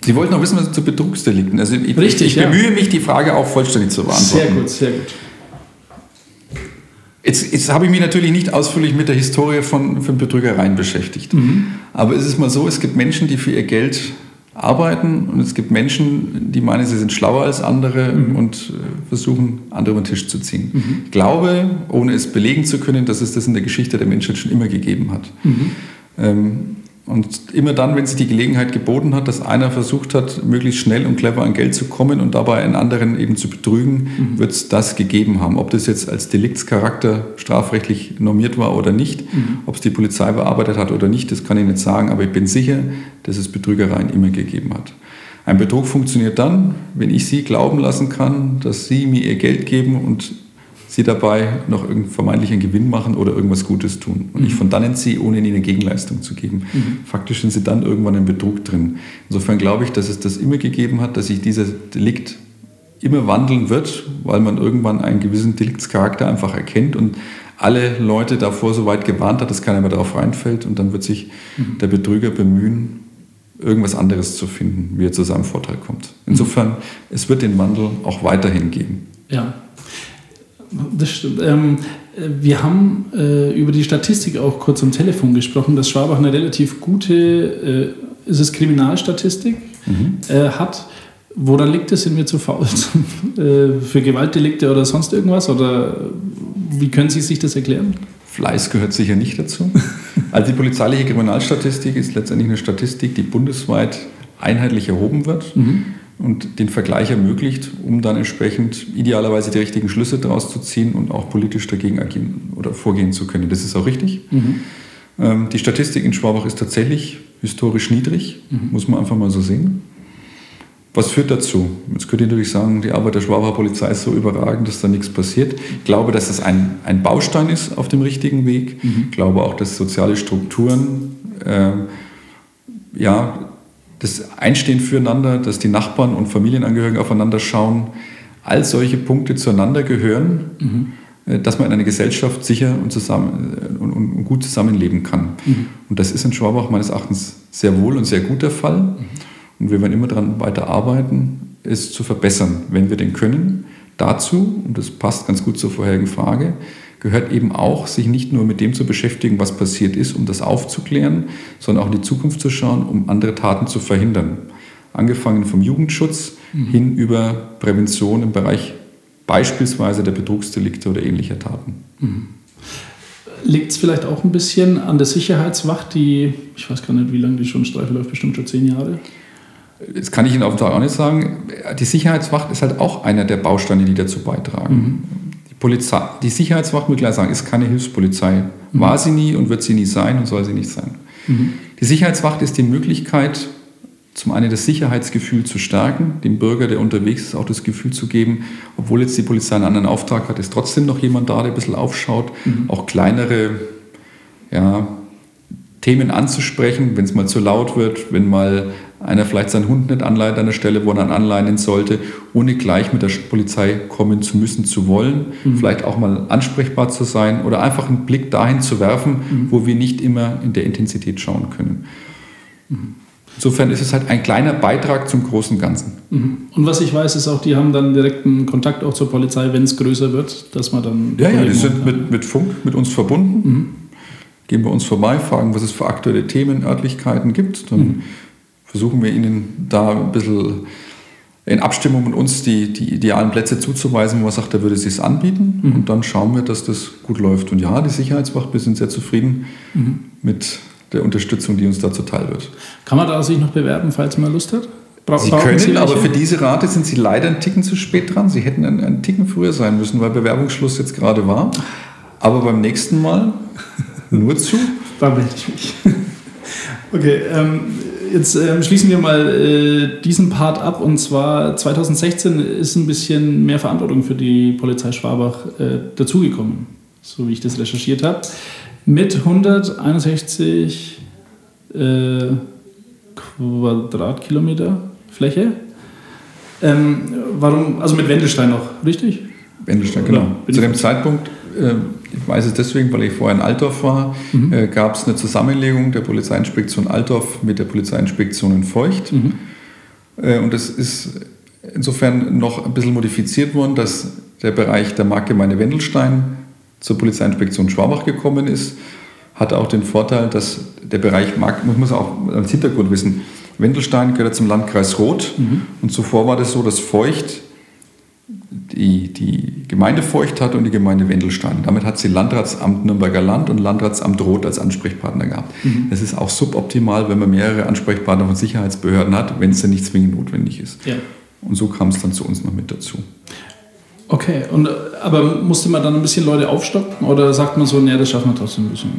Sie wollten noch wissen, was zu Betrugsdelikten. Also ich, Richtig, ich ja. bemühe mich, die Frage auch vollständig zu beantworten. Sehr gut, sehr gut. Jetzt, jetzt habe ich mich natürlich nicht ausführlich mit der Historie von, von Betrügereien beschäftigt. Mhm. Aber es ist mal so, es gibt Menschen, die für ihr Geld arbeiten und es gibt Menschen, die meinen, sie sind schlauer als andere Mhm. und äh, versuchen, andere über den Tisch zu ziehen. Ich glaube, ohne es belegen zu können, dass es das in der Geschichte der Menschheit schon immer gegeben hat. Mhm. Ähm, und immer dann, wenn sich die Gelegenheit geboten hat, dass einer versucht hat, möglichst schnell und clever an Geld zu kommen und dabei einen anderen eben zu betrügen, Mhm. wird es das gegeben haben. Ob das jetzt als Deliktscharakter strafrechtlich normiert war oder nicht, Mhm. ob es die Polizei bearbeitet hat oder nicht, das kann ich nicht sagen, aber ich bin sicher, dass es Betrügereien immer gegeben hat. Ein Betrug funktioniert dann, wenn ich Sie glauben lassen kann, dass Sie mir Ihr Geld geben und Sie dabei noch irgendeinen vermeintlichen Gewinn machen oder irgendwas Gutes tun. Und ich von dannen ziehe, ohne Ihnen eine Gegenleistung zu geben. Faktisch sind Sie dann irgendwann im Betrug drin. Insofern glaube ich, dass es das immer gegeben hat, dass sich dieser Delikt immer wandeln wird, weil man irgendwann einen gewissen Deliktscharakter einfach erkennt und alle Leute davor so weit gewarnt hat, dass keiner mehr darauf reinfällt und dann wird sich der Betrüger bemühen, irgendwas anderes zu finden, wie er zu seinem Vorteil kommt. Insofern, es wird den Wandel auch weiterhin geben. Ja, das stimmt. Ähm, wir haben äh, über die Statistik auch kurz am Telefon gesprochen, dass Schwabach eine relativ gute, äh, ist es Kriminalstatistik, äh, hat. Woran liegt es? Sind wir zu faul äh, für Gewaltdelikte oder sonst irgendwas? Oder wie können Sie sich das erklären? Fleiß gehört sicher nicht dazu. Also die polizeiliche Kriminalstatistik ist letztendlich eine Statistik, die bundesweit einheitlich erhoben wird und den Vergleich ermöglicht, um dann entsprechend idealerweise die richtigen Schlüsse daraus zu ziehen und auch politisch dagegen agieren oder vorgehen zu können. Das ist auch richtig. Ähm, Die Statistik in Schwabach ist tatsächlich historisch niedrig, muss man einfach mal so sehen. Was führt dazu? Jetzt könnt ihr natürlich sagen, die Arbeit der Schwabacher Polizei ist so überragend, dass da nichts passiert. Ich glaube, dass das ein, ein Baustein ist auf dem richtigen Weg. Ich glaube auch, dass soziale Strukturen, äh, ja, das Einstehen füreinander, dass die Nachbarn und Familienangehörigen aufeinander schauen, all solche Punkte zueinander gehören, äh, dass man in einer Gesellschaft sicher und, zusammen, äh, und, und, gut zusammenleben kann. Und das ist in Schwabach meines Erachtens sehr wohl und sehr gut der Fall. Und wir werden immer daran weiter arbeiten, es zu verbessern, wenn wir denn können. Dazu, und das passt ganz gut zur vorherigen Frage, gehört eben auch, sich nicht nur mit dem zu beschäftigen, was passiert ist, um das aufzuklären, sondern auch in die Zukunft zu schauen, um andere Taten zu verhindern. Angefangen vom Jugendschutz hin über Prävention im Bereich beispielsweise der Betrugsdelikte oder ähnlicher Taten. Liegt es vielleicht auch ein bisschen an der Sicherheitswacht, die, ich weiß gar nicht, wie lange die schon Streife läuft, bestimmt schon zehn Jahre? Das kann ich Ihnen auf den Tag auch nicht sagen. Die Sicherheitswacht ist halt auch einer der Bausteine, die dazu beitragen. Die, Polizei, die Sicherheitswacht, muss ich gleich sagen, ist keine Hilfspolizei. War sie nie und wird sie nie sein und soll sie nicht sein. Die Sicherheitswacht ist die Möglichkeit, zum einen das Sicherheitsgefühl zu stärken, dem Bürger, der unterwegs ist, auch das Gefühl zu geben, obwohl jetzt die Polizei einen anderen Auftrag hat, ist trotzdem noch jemand da, der ein bisschen aufschaut, auch kleinere ja, Themen anzusprechen, wenn es mal zu laut wird, wenn mal einer vielleicht seinen Hund nicht anleitet an der Stelle, wo er dann anleiten sollte, ohne gleich mit der Polizei kommen zu müssen, zu wollen, vielleicht auch mal ansprechbar zu sein oder einfach einen Blick dahin zu werfen, wo wir nicht immer in der Intensität schauen können. Insofern ist es halt ein kleiner Beitrag zum großen Ganzen. Und was ich weiß, ist auch, die haben dann direkten Kontakt auch zur Polizei, wenn es größer wird, dass man dann. Ja, ja, die sind mit, mit Funk mit uns verbunden, gehen bei uns vorbei, fragen, was es für aktuelle Themen, Örtlichkeiten gibt. Dann versuchen wir ihnen da ein bisschen in Abstimmung mit uns die, die idealen Plätze zuzuweisen, wo man sagt, da würde es sich anbieten. Und dann schauen wir, dass das gut läuft. Und ja, die Sicherheitswacht, wir sind sehr zufrieden mit der Unterstützung, die uns da zuteil wird. Kann man da sich noch bewerben, falls man Lust hat? Bra Sie können, aber welche? für diese Rate sind Sie leider einen Ticken zu spät dran. Sie hätten einen, einen Ticken früher sein müssen, weil Bewerbungsschluss jetzt gerade war. Aber beim nächsten Mal nur zu. Da melde ich mich. Okay, ähm, jetzt ähm, schließen wir mal äh, diesen Part ab. Und zwar 2016 ist ein bisschen mehr Verantwortung für die Polizei Schwabach äh, dazugekommen, so wie ich das recherchiert habe. Mit 161 äh, Quadratkilometer Fläche. Ähm, warum, also mit Wendelstein noch, richtig? Wendelstein, genau. Zu dem Zeitpunkt, äh, ich weiß es deswegen, weil ich vorher in Altdorf war, äh, gab es eine Zusammenlegung der Polizeiinspektion Altdorf mit der Polizeiinspektion in Feucht. Äh, und das ist insofern noch ein bisschen modifiziert worden, dass der Bereich der Marktgemeinde Wendelstein zur Polizeiinspektion Schwabach gekommen ist. Hat auch den Vorteil, dass der Bereich Markt, man muss auch als Hintergrund wissen, Wendelstein gehört zum Landkreis Roth. Und zuvor war das so, dass Feucht die, die Gemeinde Feucht hatte und die Gemeinde Wendelstein. Damit hat sie Landratsamt Nürnberger Land und Landratsamt Roth als Ansprechpartner gehabt. Das ist auch suboptimal, wenn man mehrere Ansprechpartner von Sicherheitsbehörden hat, wenn es denn nicht zwingend notwendig ist. Ja. Und so kam es dann zu uns noch mit dazu. Okay, und, aber musste man dann ein bisschen Leute aufstocken oder sagt man so, nee, das schaffen wir trotzdem ein bisschen?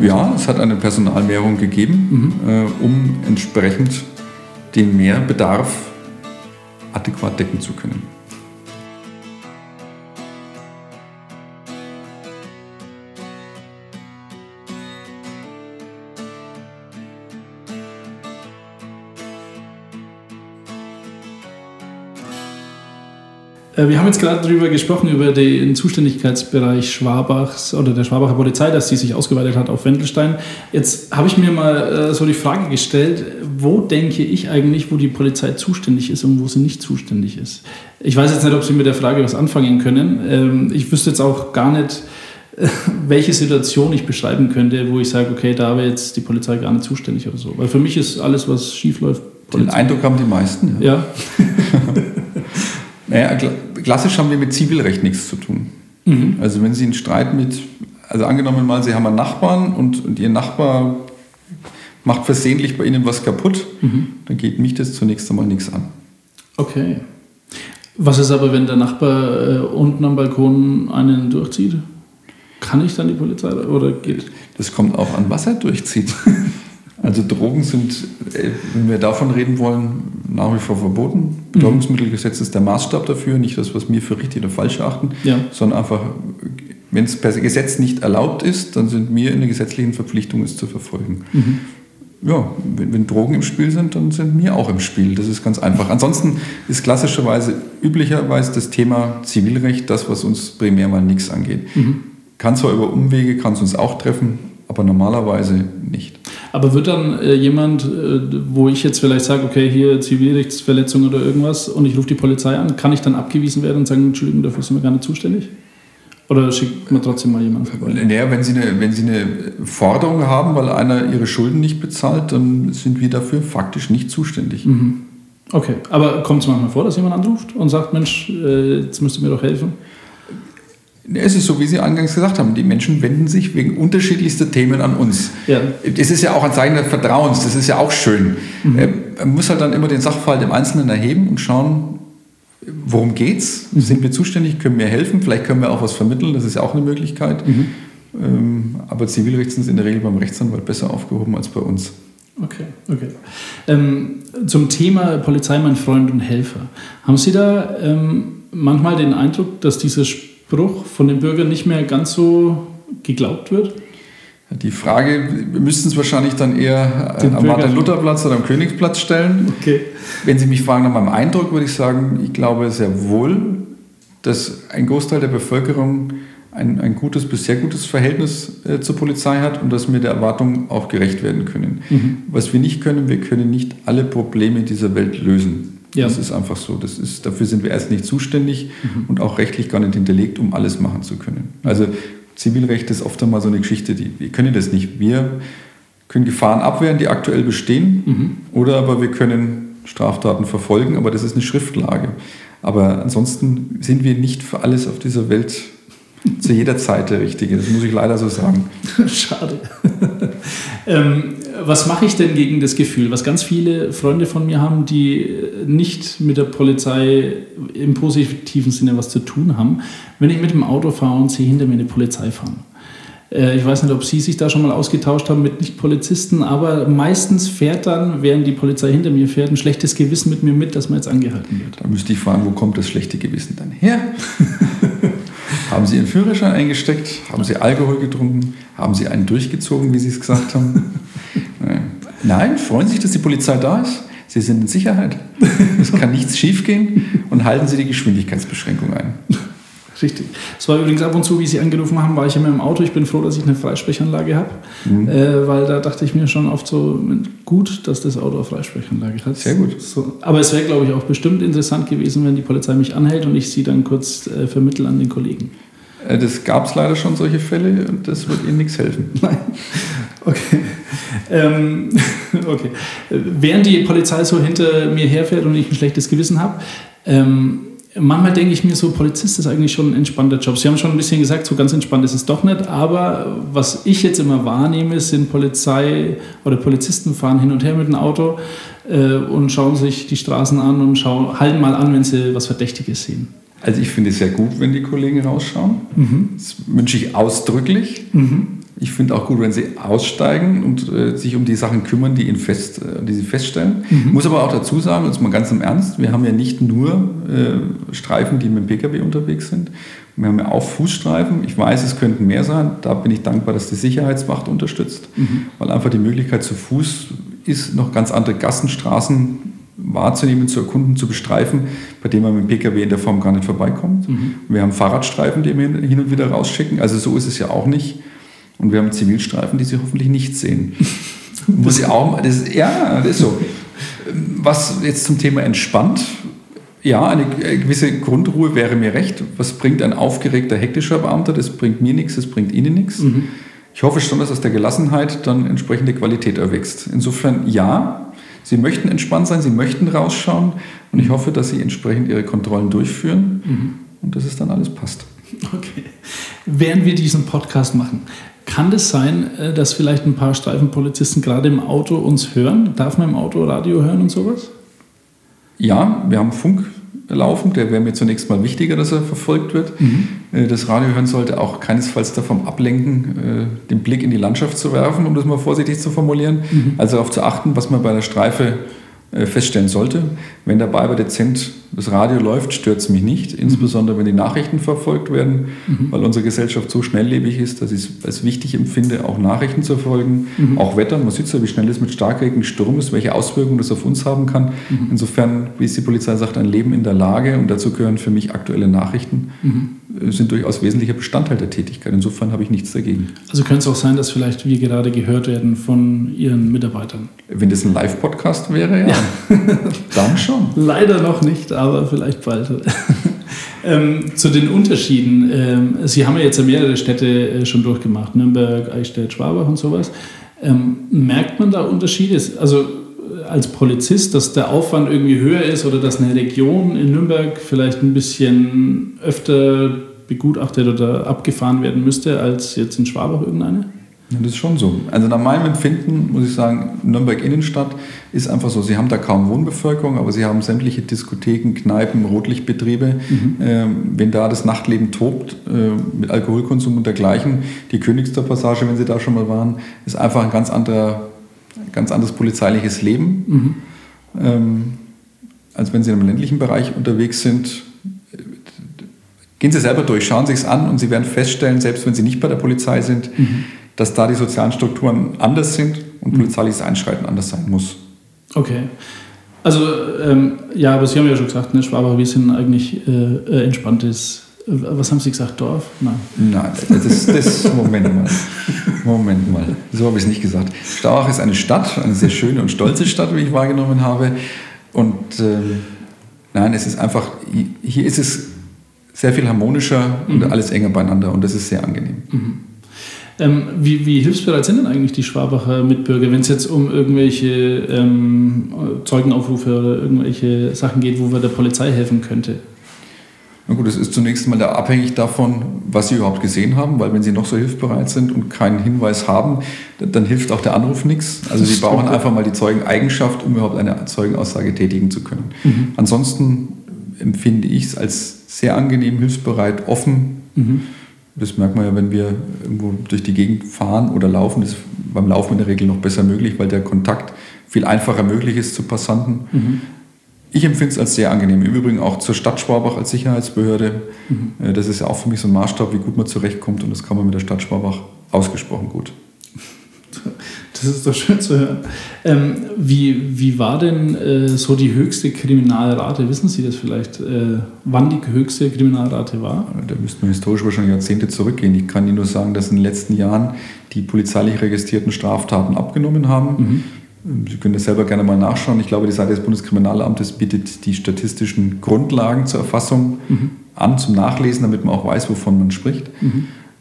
Ja, es hat eine Personalmehrung gegeben, äh, um entsprechend den Mehrbedarf adäquat decken zu können. Wir haben jetzt gerade darüber gesprochen, über den Zuständigkeitsbereich Schwabachs oder der Schwabacher Polizei, dass die sich ausgeweitet hat auf Wendelstein. Jetzt habe ich mir mal äh, so die Frage gestellt, wo denke ich eigentlich, wo die Polizei zuständig ist und wo sie nicht zuständig ist? Ich weiß jetzt nicht, ob Sie mit der Frage was anfangen können. Ähm, Ich wüsste jetzt auch gar nicht, äh, welche Situation ich beschreiben könnte, wo ich sage, okay, da wäre jetzt die Polizei gar nicht zuständig oder so. Weil für mich ist alles, was schief läuft, Den Eindruck haben die meisten. Ja, Naja, kla- klassisch haben wir mit Zivilrecht nichts zu tun. Also wenn Sie einen Streit mit, also angenommen mal, Sie haben einen Nachbarn und, und Ihr Nachbar macht versehentlich bei Ihnen was kaputt, dann geht mich das zunächst einmal nichts an. okay. Was ist aber, wenn der Nachbar äh, unten am Balkon einen durchzieht? Kann ich dann die Polizei oder geht? Das kommt auch an, was er durchzieht. Also Drogen sind, äh, wenn wir davon reden wollen, nach wie vor verboten. Betäubungsmittelgesetz ist der Maßstab dafür, nicht das, was wir für richtig oder falsch erachten, Ja. sondern einfach, wenn es per Gesetz nicht erlaubt ist, dann sind wir in der gesetzlichen Verpflichtung, es zu verfolgen. Ja, wenn, wenn Drogen im Spiel sind, dann sind wir auch im Spiel. Das ist ganz einfach. Ansonsten ist klassischerweise üblicherweise das Thema Zivilrecht das, was uns primär mal nichts angeht. Kann zwar über Umwege, kann es uns auch treffen, aber normalerweise nicht. Aber wird dann äh, jemand, äh, wo ich jetzt vielleicht sage, okay, hier Zivilrechtsverletzung oder irgendwas und ich rufe die Polizei an, kann ich dann abgewiesen werden und sagen, Entschuldigung, dafür sind wir gar nicht zuständig? Oder schickt man trotzdem mal jemanden vorbei? Naja, wenn Sie, eine, wenn Sie eine Forderung haben, weil einer Ihre Schulden nicht bezahlt, dann sind wir dafür faktisch nicht zuständig. Okay, aber kommt es manchmal vor, dass jemand anruft und sagt, Mensch, äh, jetzt müsst ihr mir doch helfen? Es ist so, wie Sie eingangs gesagt haben, die Menschen wenden sich wegen unterschiedlichster Themen an uns. Ja. Das ist ja auch ein Zeichen des Vertrauens, das ist ja auch schön. Äh, Man muss halt dann immer den Sachverhalt im Einzelnen erheben und schauen, worum geht's? Sind wir zuständig? Können wir helfen? Vielleicht können wir auch was vermitteln, das ist ja auch eine Möglichkeit. Ähm, Aber Zivilrecht sind in der Regel beim Rechtsanwalt besser aufgehoben als bei uns. Okay, okay. Ähm, zum Thema Polizei, mein Freund und Helfer. Haben Sie da ähm, manchmal den Eindruck, dass dieser Spruch von den Bürgern nicht mehr ganz so geglaubt wird? Die Frage, wir müssten es wahrscheinlich dann eher Den am Martin-Luther-Platz oder am Königsplatz stellen. Okay. Wenn Sie mich fragen nach meinem Eindruck, würde ich sagen, ich glaube sehr wohl, dass ein Großteil der Bevölkerung ein, ein gutes bis sehr gutes Verhältnis äh, zur Polizei hat und dass wir der Erwartung auch gerecht werden können. Was wir nicht können, wir können nicht alle Probleme dieser Welt lösen. Ja. Das ist einfach so. Das ist, dafür sind wir erst nicht zuständig und auch rechtlich gar nicht hinterlegt, um alles machen zu können. Also Zivilrecht ist oft einmal so eine Geschichte, die wir können das nicht. Wir können Gefahren abwehren, die aktuell bestehen, oder aber wir können Straftaten verfolgen, aber das ist eine Schriftlage. Aber ansonsten sind wir nicht für alles auf dieser Welt zu jeder Zeit der Richtige. Das muss ich leider so sagen. Schade. ähm, was mache ich denn gegen das Gefühl, was ganz viele Freunde von mir haben, die nicht mit der Polizei im positiven Sinne was zu tun haben, wenn ich mit dem Auto fahre und sehe hinter mir eine Polizei fahren? Äh, Ich weiß nicht, ob Sie sich da schon mal ausgetauscht haben mit Nicht-Polizisten, aber meistens fährt dann, während die Polizei hinter mir fährt, ein schlechtes Gewissen mit mir mit, dass man jetzt angehalten wird. Da müsste ich fragen, wo kommt das schlechte Gewissen dann her? haben Sie Ihren Führerschein eingesteckt? Haben Sie Alkohol getrunken? Haben Sie einen durchgezogen, wie Sie es gesagt haben? Nein, freuen Sie sich, dass die Polizei da ist. Sie sind in Sicherheit. Es kann nichts schiefgehen und halten Sie die Geschwindigkeitsbeschränkung ein. Richtig. Es war übrigens ab und zu, wie Sie angerufen haben, war ich immer im Auto. Ich bin froh, dass ich eine Freisprechanlage habe, äh, weil da dachte ich mir schon oft so, gut, dass das Auto eine Freisprechanlage hat. Sehr gut. So. Aber es wäre, glaube ich, auch bestimmt interessant gewesen, wenn die Polizei mich anhält und ich sie dann kurz äh, vermittle an den Kollegen. Äh, Das gab es leider schon, solche Fälle, und das wird Ihnen nichts helfen. Nein. Okay. Ähm, okay. Äh, Während die Polizei so hinter mir herfährt und ich ein schlechtes Gewissen habe, ähm, manchmal denke ich mir so, Polizist ist eigentlich schon ein entspannter Job. Sie haben schon ein bisschen gesagt, so ganz entspannt ist es doch nicht, aber was ich jetzt immer wahrnehme, sind Polizei oder Polizisten fahren hin und her mit dem Auto äh, und schauen sich die Straßen an und schauen, halten mal an, wenn sie was Verdächtiges sehen. Also ich finde es sehr gut, wenn die Kollegen rausschauen. Das wünsche ich ausdrücklich. Ich finde auch gut, wenn sie aussteigen und äh, sich um die Sachen kümmern, die, ihnen fest, äh, die sie feststellen. Muss aber auch dazu sagen, jetzt mal ganz im Ernst, wir haben ja nicht nur äh, Streifen, die mit dem Pkw unterwegs sind. Wir haben ja auch Fußstreifen. Ich weiß, es könnten mehr sein. Da bin ich dankbar, dass die Sicherheitswacht unterstützt, weil einfach die Möglichkeit zu Fuß ist, noch ganz andere Gassen, Straßen wahrzunehmen, zu erkunden, zu bestreifen, bei dem man mit dem Pkw in der Form gar nicht vorbeikommt. Wir haben Fahrradstreifen, die wir hin und wieder rausschicken. Also so ist es ja auch nicht. Und wir haben Zivilstreifen, die Sie hoffentlich nicht sehen. Muss ich auch, das ist, ja, das ist so. Was jetzt zum Thema entspannt, ja, eine gewisse Grundruhe wäre mir recht. Was bringt ein aufgeregter, hektischer Beamter? Das bringt mir nichts, das bringt Ihnen nichts. Ich hoffe schon, dass aus der Gelassenheit dann entsprechende Qualität erwächst. Insofern ja, Sie möchten entspannt sein, Sie möchten rausschauen und ich hoffe, dass Sie entsprechend Ihre Kontrollen durchführen und dass es dann alles passt. Okay. Während wir diesen Podcast machen, kann es sein, äh, dass vielleicht ein paar Streifenpolizisten gerade im Auto uns hören? Darf man im Auto Radio hören und sowas? Ja, wir haben Funk laufen, der wäre mir zunächst mal wichtiger, dass er verfolgt wird. Äh, Das Radio hören sollte auch keinesfalls davon ablenken, äh, den Blick in die Landschaft zu werfen, um das mal vorsichtig zu formulieren. Also darauf zu achten, was man bei der Streife äh, feststellen sollte. Wenn dabei aber dezent das Radio läuft, stört es mich nicht, insbesondere wenn die Nachrichten verfolgt werden, weil unsere Gesellschaft so schnelllebig ist, dass ich es als wichtig empfinde, auch Nachrichten zu verfolgen, auch Wetter. Man sieht ja, wie schnell es mit Starkregen, Sturm ist, welche Auswirkungen das auf uns haben kann. Insofern, wie es die Polizei sagt, ein Leben in der Lage und dazu gehören für mich aktuelle Nachrichten, äh, sind durchaus wesentlicher Bestandteil der Tätigkeit. Insofern habe ich nichts dagegen. Also könnte es auch sein, dass vielleicht wir gerade gehört werden von Ihren Mitarbeitern. Wenn das ein Live-Podcast wäre, ja, dann schon. Leider noch nicht, aber vielleicht bald. ähm, zu den Unterschieden. Ähm, Sie haben ja jetzt mehrere Städte äh, schon durchgemacht, Nürnberg, Eichstätt, Schwabach und sowas. Ähm, merkt man da Unterschiede? Also äh, als Polizist, dass der Aufwand irgendwie höher ist oder dass eine Region in Nürnberg vielleicht ein bisschen öfter begutachtet oder abgefahren werden müsste als jetzt in Schwabach irgendeine? Ja, das ist schon so. Also nach meinem Empfinden muss ich sagen, Nürnberg Innenstadt ist einfach so. Sie haben da kaum Wohnbevölkerung, aber sie haben sämtliche Diskotheken, Kneipen, Rotlichtbetriebe. Ähm, wenn da das Nachtleben tobt äh, mit Alkoholkonsum und dergleichen, die Königstor-Passage, wenn Sie da schon mal waren, ist einfach ein ganz anderer, ganz anderes polizeiliches Leben, ähm, als wenn Sie im ländlichen Bereich unterwegs sind. Gehen Sie selber durch, schauen Sie es an und Sie werden feststellen, selbst wenn Sie nicht bei der Polizei sind, dass da die sozialen Strukturen anders sind und polizeiliches Einschreiten anders sein muss. Okay. Also, ähm, ja, aber Sie haben ja schon gesagt, ne, Schwabach, wir sind eigentlich äh, äh, entspanntes, äh, was haben Sie gesagt, Dorf? Nein. Nein, das ist das. Moment mal. Moment mal. So habe ich es nicht gesagt. Stauach ist eine Stadt, eine sehr schöne und stolze Stadt, wie ich wahrgenommen habe. Und ähm, nein, es ist einfach, hier ist es sehr viel harmonischer und alles enger beieinander und das ist sehr angenehm. Ähm, wie, wie hilfsbereit sind denn eigentlich die Schwabacher Mitbürger, wenn es jetzt um irgendwelche ähm, Zeugenaufrufe oder irgendwelche Sachen geht, wo wir der Polizei helfen könnte? Na gut, es ist zunächst mal da abhängig davon, was Sie überhaupt gesehen haben, weil wenn Sie noch so hilfsbereit sind und keinen Hinweis haben, dann, dann hilft auch der Anruf nichts. Also Sie brauchen einfach mal die Zeugeneigenschaft, um überhaupt eine Zeugenaussage tätigen zu können. Ansonsten empfinde ich es als sehr angenehm, hilfsbereit, offen. Das merkt man ja, wenn wir irgendwo durch die Gegend fahren oder laufen. Das ist beim Laufen in der Regel noch besser möglich, weil der Kontakt viel einfacher möglich ist zu Passanten. Ich empfinde es als sehr angenehm. Im Übrigen auch zur Stadt Schwabach als Sicherheitsbehörde. Äh, Das ist ja auch für mich so ein Maßstab, wie gut man zurechtkommt. Und das kann man mit der Stadt Schwabach ausgesprochen gut. Das ist doch schön zu hören. Ähm, wie, wie war denn äh, so die höchste Kriminalrate? Wissen Sie das vielleicht, äh, wann die höchste Kriminalrate war? Da müssten wir historisch wahrscheinlich Jahrzehnte zurückgehen. Ich kann Ihnen nur sagen, dass in den letzten Jahren die polizeilich registrierten Straftaten abgenommen haben. Sie können das selber gerne mal nachschauen. Ich glaube, die Seite des Bundeskriminalamtes bietet die statistischen Grundlagen zur Erfassung an, zum Nachlesen, damit man auch weiß, wovon man spricht.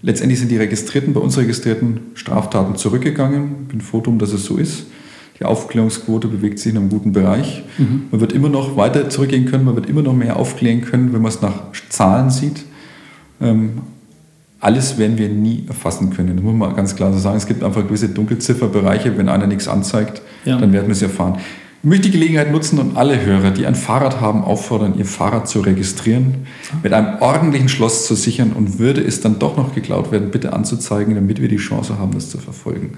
Letztendlich sind die registrierten, bei uns registrierten Straftaten zurückgegangen. Ich bin froh drum, dass es so ist. Die Aufklärungsquote bewegt sich in einem guten Bereich. Man wird immer noch weiter zurückgehen können, man wird immer noch mehr aufklären können, wenn man es nach Zahlen sieht. Ähm, alles werden wir nie erfassen können. Das muss man ganz klar so sagen. Es gibt einfach gewisse Dunkelzifferbereiche. Wenn einer nichts anzeigt, Ja. dann werden wir es erfahren. Ich möchte die Gelegenheit nutzen und alle Hörer, die ein Fahrrad haben, auffordern, ihr Fahrrad zu registrieren, mit einem ordentlichen Schloss zu sichern und würde es dann doch noch geklaut werden, bitte anzuzeigen, damit wir die Chance haben, das zu verfolgen.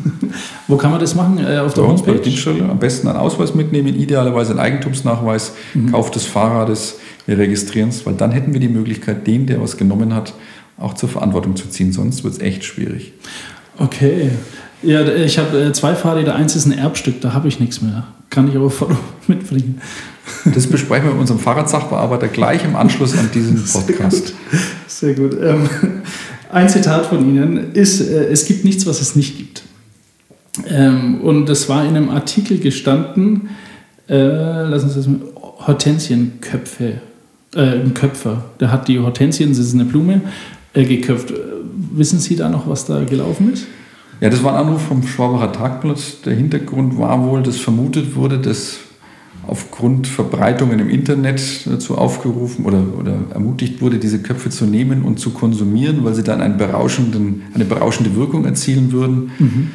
Wo kann man das machen? Äh, auf der der Homepage? Dienststelle am besten einen Ausweis mitnehmen, idealerweise einen Eigentumsnachweis, Kauf des Fahrrades, wir registrieren es, weil dann hätten wir die Möglichkeit, den, der was genommen hat, auch zur Verantwortung zu ziehen. Sonst wird es echt schwierig. Okay. Ja, ich habe äh, zwei Fahrräder. Eins ist ein Erbstück, da habe ich nichts mehr. kann ich aber Foto mitbringen. Das besprechen wir mit unserem Fahrradsachbearbeiter gleich im Anschluss an diesen Podcast. Sehr gut. Sehr gut. Ähm, ein Zitat von Ihnen ist, äh, es gibt nichts, was es nicht gibt. Ähm, und das war in einem Artikel gestanden, äh, lassen Sie das mal, Hortensienköpfe, äh, ein Köpfer. Der hat die Hortensien, das ist eine Blume, äh, geköpft. Äh, Wissen Sie da noch, was da gelaufen ist? Ja, das war ein Anruf vom Schwabacher Tagblatt. Der Hintergrund war wohl, dass vermutet wurde, dass aufgrund Verbreitungen im Internet dazu aufgerufen oder, oder ermutigt wurde, diese Köpfe zu nehmen und zu konsumieren, weil sie dann einen berauschenden, eine berauschende Wirkung erzielen würden. Mhm.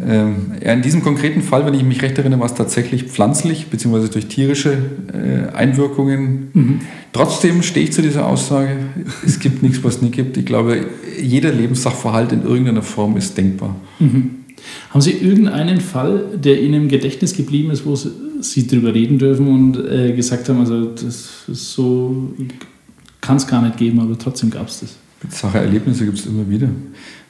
Ähm, ja, in diesem konkreten Fall, wenn ich mich recht erinnere, war es tatsächlich pflanzlich bzw. durch tierische äh, Einwirkungen. Mhm. Trotzdem stehe ich zu dieser Aussage, es gibt nichts, was es nicht gibt. Ich glaube, jeder Lebenssachverhalt in irgendeiner Form ist denkbar. Mhm. Haben Sie irgendeinen Fall, der Ihnen im Gedächtnis geblieben ist, wo Sie darüber reden dürfen und äh, gesagt haben, also das ist so, kann es gar nicht geben, aber trotzdem gab es das? Sache Erlebnisse gibt es immer wieder.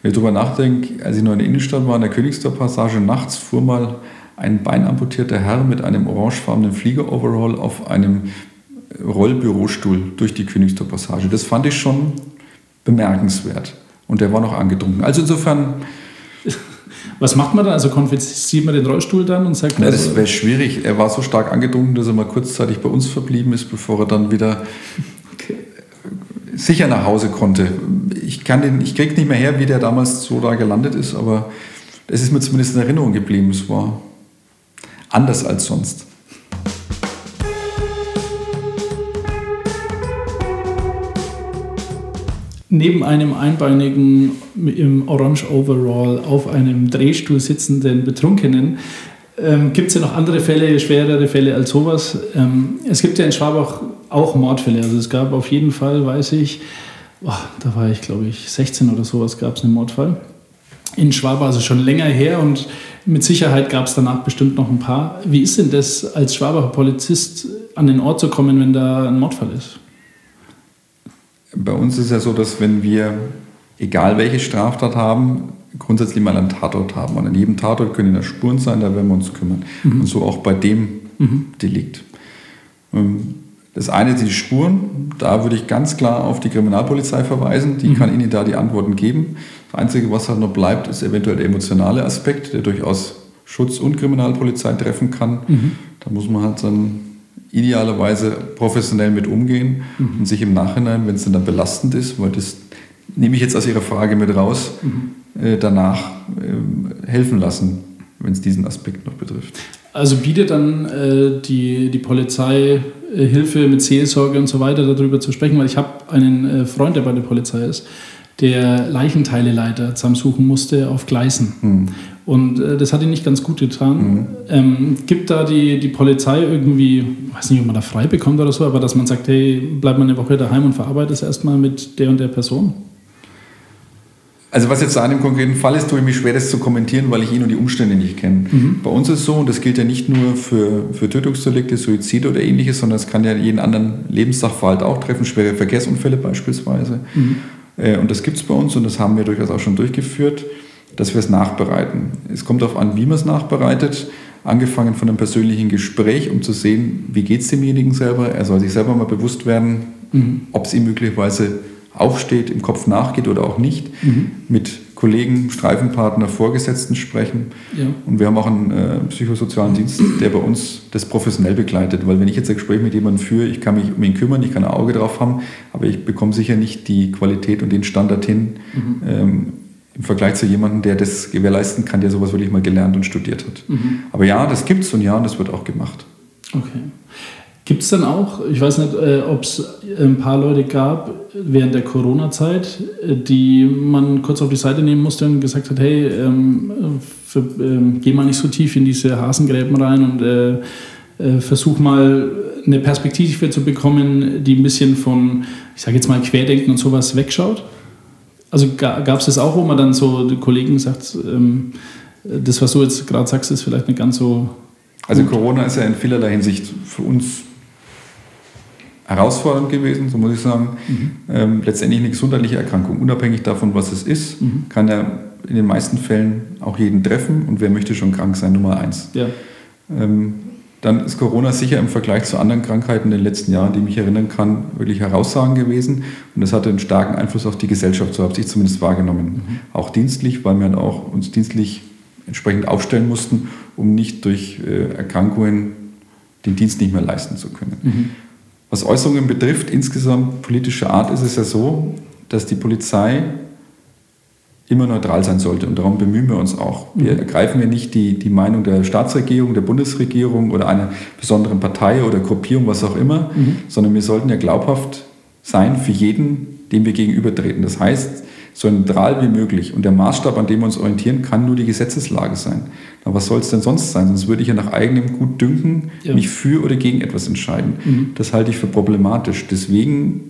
Wenn ich darüber nachdenke, als ich noch in der Innenstadt war, in der Königstor-Passage, nachts fuhr mal ein beinamputierter Herr mit einem orangefarbenen Flieger-Overall auf einem Rollbürostuhl durch die Königstor-Passage. Das fand ich schon bemerkenswert. Und der war noch angetrunken. Also insofern. Was macht man dann? Also konfisziert man den Rollstuhl dann und sagt. Ja, das also wäre schwierig. Er war so stark angetrunken, dass er mal kurzzeitig bei uns verblieben ist, bevor er dann wieder. Sicher nach Hause konnte ich, kann ich kriege nicht mehr her, wie der damals so da gelandet ist, aber es ist mir zumindest in Erinnerung geblieben. Es war anders als sonst. Neben einem einbeinigen im Orange Overall auf einem Drehstuhl sitzenden Betrunkenen ähm, gibt es ja noch andere Fälle, schwerere Fälle als sowas. Ähm, es gibt ja in Schwabach auch Mordfälle. Also es gab auf jeden Fall, weiß ich, oh, da war ich glaube ich 16 oder sowas, gab es einen Mordfall. In Schwabach, also schon länger her und mit Sicherheit gab es danach bestimmt noch ein paar. Wie ist denn das als Schwabacher Polizist an den Ort zu kommen, wenn da ein Mordfall ist? Bei uns ist ja so, dass wenn wir, egal welche Straftat haben, grundsätzlich mal einen Tatort haben. Und an jedem Tatort können ja Spuren sein, da werden wir uns kümmern. Mhm. Und so auch bei dem mhm. Delikt. Das eine sind die Spuren. Da würde ich ganz klar auf die Kriminalpolizei verweisen. Die mhm. kann Ihnen da die Antworten geben. Das Einzige, was halt noch bleibt, ist eventuell der emotionale Aspekt, der durchaus Schutz- und Kriminalpolizei treffen kann. Mhm. Da muss man halt dann idealerweise professionell mit umgehen mhm. und sich im Nachhinein, wenn es dann, dann belastend ist, weil das nehme ich jetzt aus Ihrer Frage mit raus, mhm. äh, danach äh, helfen lassen, wenn es diesen Aspekt noch betrifft. Also bietet dann äh, die, die Polizei äh, Hilfe mit Seelsorge und so weiter darüber zu sprechen, weil ich habe einen äh, Freund, der bei der Polizei ist, der Leichenteileleiter zusammensuchen musste auf Gleisen. Mhm. Und äh, das hat ihn nicht ganz gut getan. Mhm. Ähm, gibt da die, die Polizei irgendwie, ich weiß nicht, ob man da frei bekommt oder so, aber dass man sagt, hey, bleib mal eine Woche daheim und verarbeite es erstmal mit der und der Person? Also was jetzt an dem konkreten Fall ist, tue ich mich schwer, das zu kommentieren, weil ich ihn und die Umstände nicht kenne. Mhm. Bei uns ist es so, und das gilt ja nicht nur für, für Tötungsdelikte, Suizide oder ähnliches, sondern es kann ja jeden anderen Lebenssachverhalt auch treffen, schwere Verkehrsunfälle beispielsweise. Mhm. Äh, und das gibt es bei uns und das haben wir durchaus auch schon durchgeführt, dass wir es nachbereiten. Es kommt darauf an, wie man es nachbereitet, angefangen von einem persönlichen Gespräch, um zu sehen, wie geht es demjenigen selber. Er soll sich selber mal bewusst werden, mhm. ob es ihm möglicherweise aufsteht, im Kopf nachgeht oder auch nicht, mhm. mit Kollegen, Streifenpartner, Vorgesetzten sprechen. Ja. Und wir haben auch einen äh, psychosozialen Dienst, der bei uns das professionell begleitet. Weil wenn ich jetzt ein Gespräch mit jemandem führe, ich kann mich um ihn kümmern, ich kann ein Auge drauf haben, aber ich bekomme sicher nicht die Qualität und den Standard hin mhm. ähm, im Vergleich zu jemandem, der das gewährleisten kann, der sowas wirklich mal gelernt und studiert hat. Mhm. Aber ja, das gibt es und ja, das wird auch gemacht. Okay. Gibt es dann auch, ich weiß nicht, äh, ob es ein paar Leute gab während der Corona-Zeit, äh, die man kurz auf die Seite nehmen musste und gesagt hat, hey, ähm, für, ähm, geh mal nicht so tief in diese Hasengräben rein und äh, äh, versuch mal eine Perspektive zu bekommen, die ein bisschen von, ich sage jetzt mal, Querdenken und sowas wegschaut? Also gab es das auch, wo man dann so die Kollegen sagt, ähm, das, was du jetzt gerade sagst, ist vielleicht nicht ganz so. Also Corona ist ja in vielerlei Hinsicht für uns herausfordernd gewesen, so muss ich sagen. Mhm. Ähm, letztendlich eine gesundheitliche Erkrankung, unabhängig davon, was es ist, mhm. kann ja in den meisten Fällen auch jeden treffen und wer möchte schon krank sein, Nummer eins. Ja. Ähm, dann ist Corona sicher im Vergleich zu anderen Krankheiten in den letzten Jahren, die ich mich erinnern kann, wirklich herausragend gewesen. Und das hatte einen starken Einfluss auf die Gesellschaft, so habe ich zumindest wahrgenommen. Mhm. Auch dienstlich, weil wir dann auch uns dienstlich entsprechend aufstellen mussten, um nicht durch äh, Erkrankungen den Dienst nicht mehr leisten zu können. Was Äußerungen betrifft, insgesamt politischer Art, ist es ja so, dass die Polizei immer neutral sein sollte. Und darum bemühen wir uns auch. Wir mhm. ergreifen ja nicht die, die Meinung der Staatsregierung, der Bundesregierung oder einer besonderen Partei oder Gruppierung, was auch immer, mhm. sondern wir sollten ja glaubhaft sein für jeden, dem wir gegenübertreten. Das heißt, so neutral wie möglich. Und der Maßstab, an dem wir uns orientieren, kann nur die Gesetzeslage sein. Aber was soll es denn sonst sein? Sonst würde ich ja nach eigenem Gutdünken ja. mich für oder gegen etwas entscheiden. Mhm. Das halte ich für problematisch. Deswegen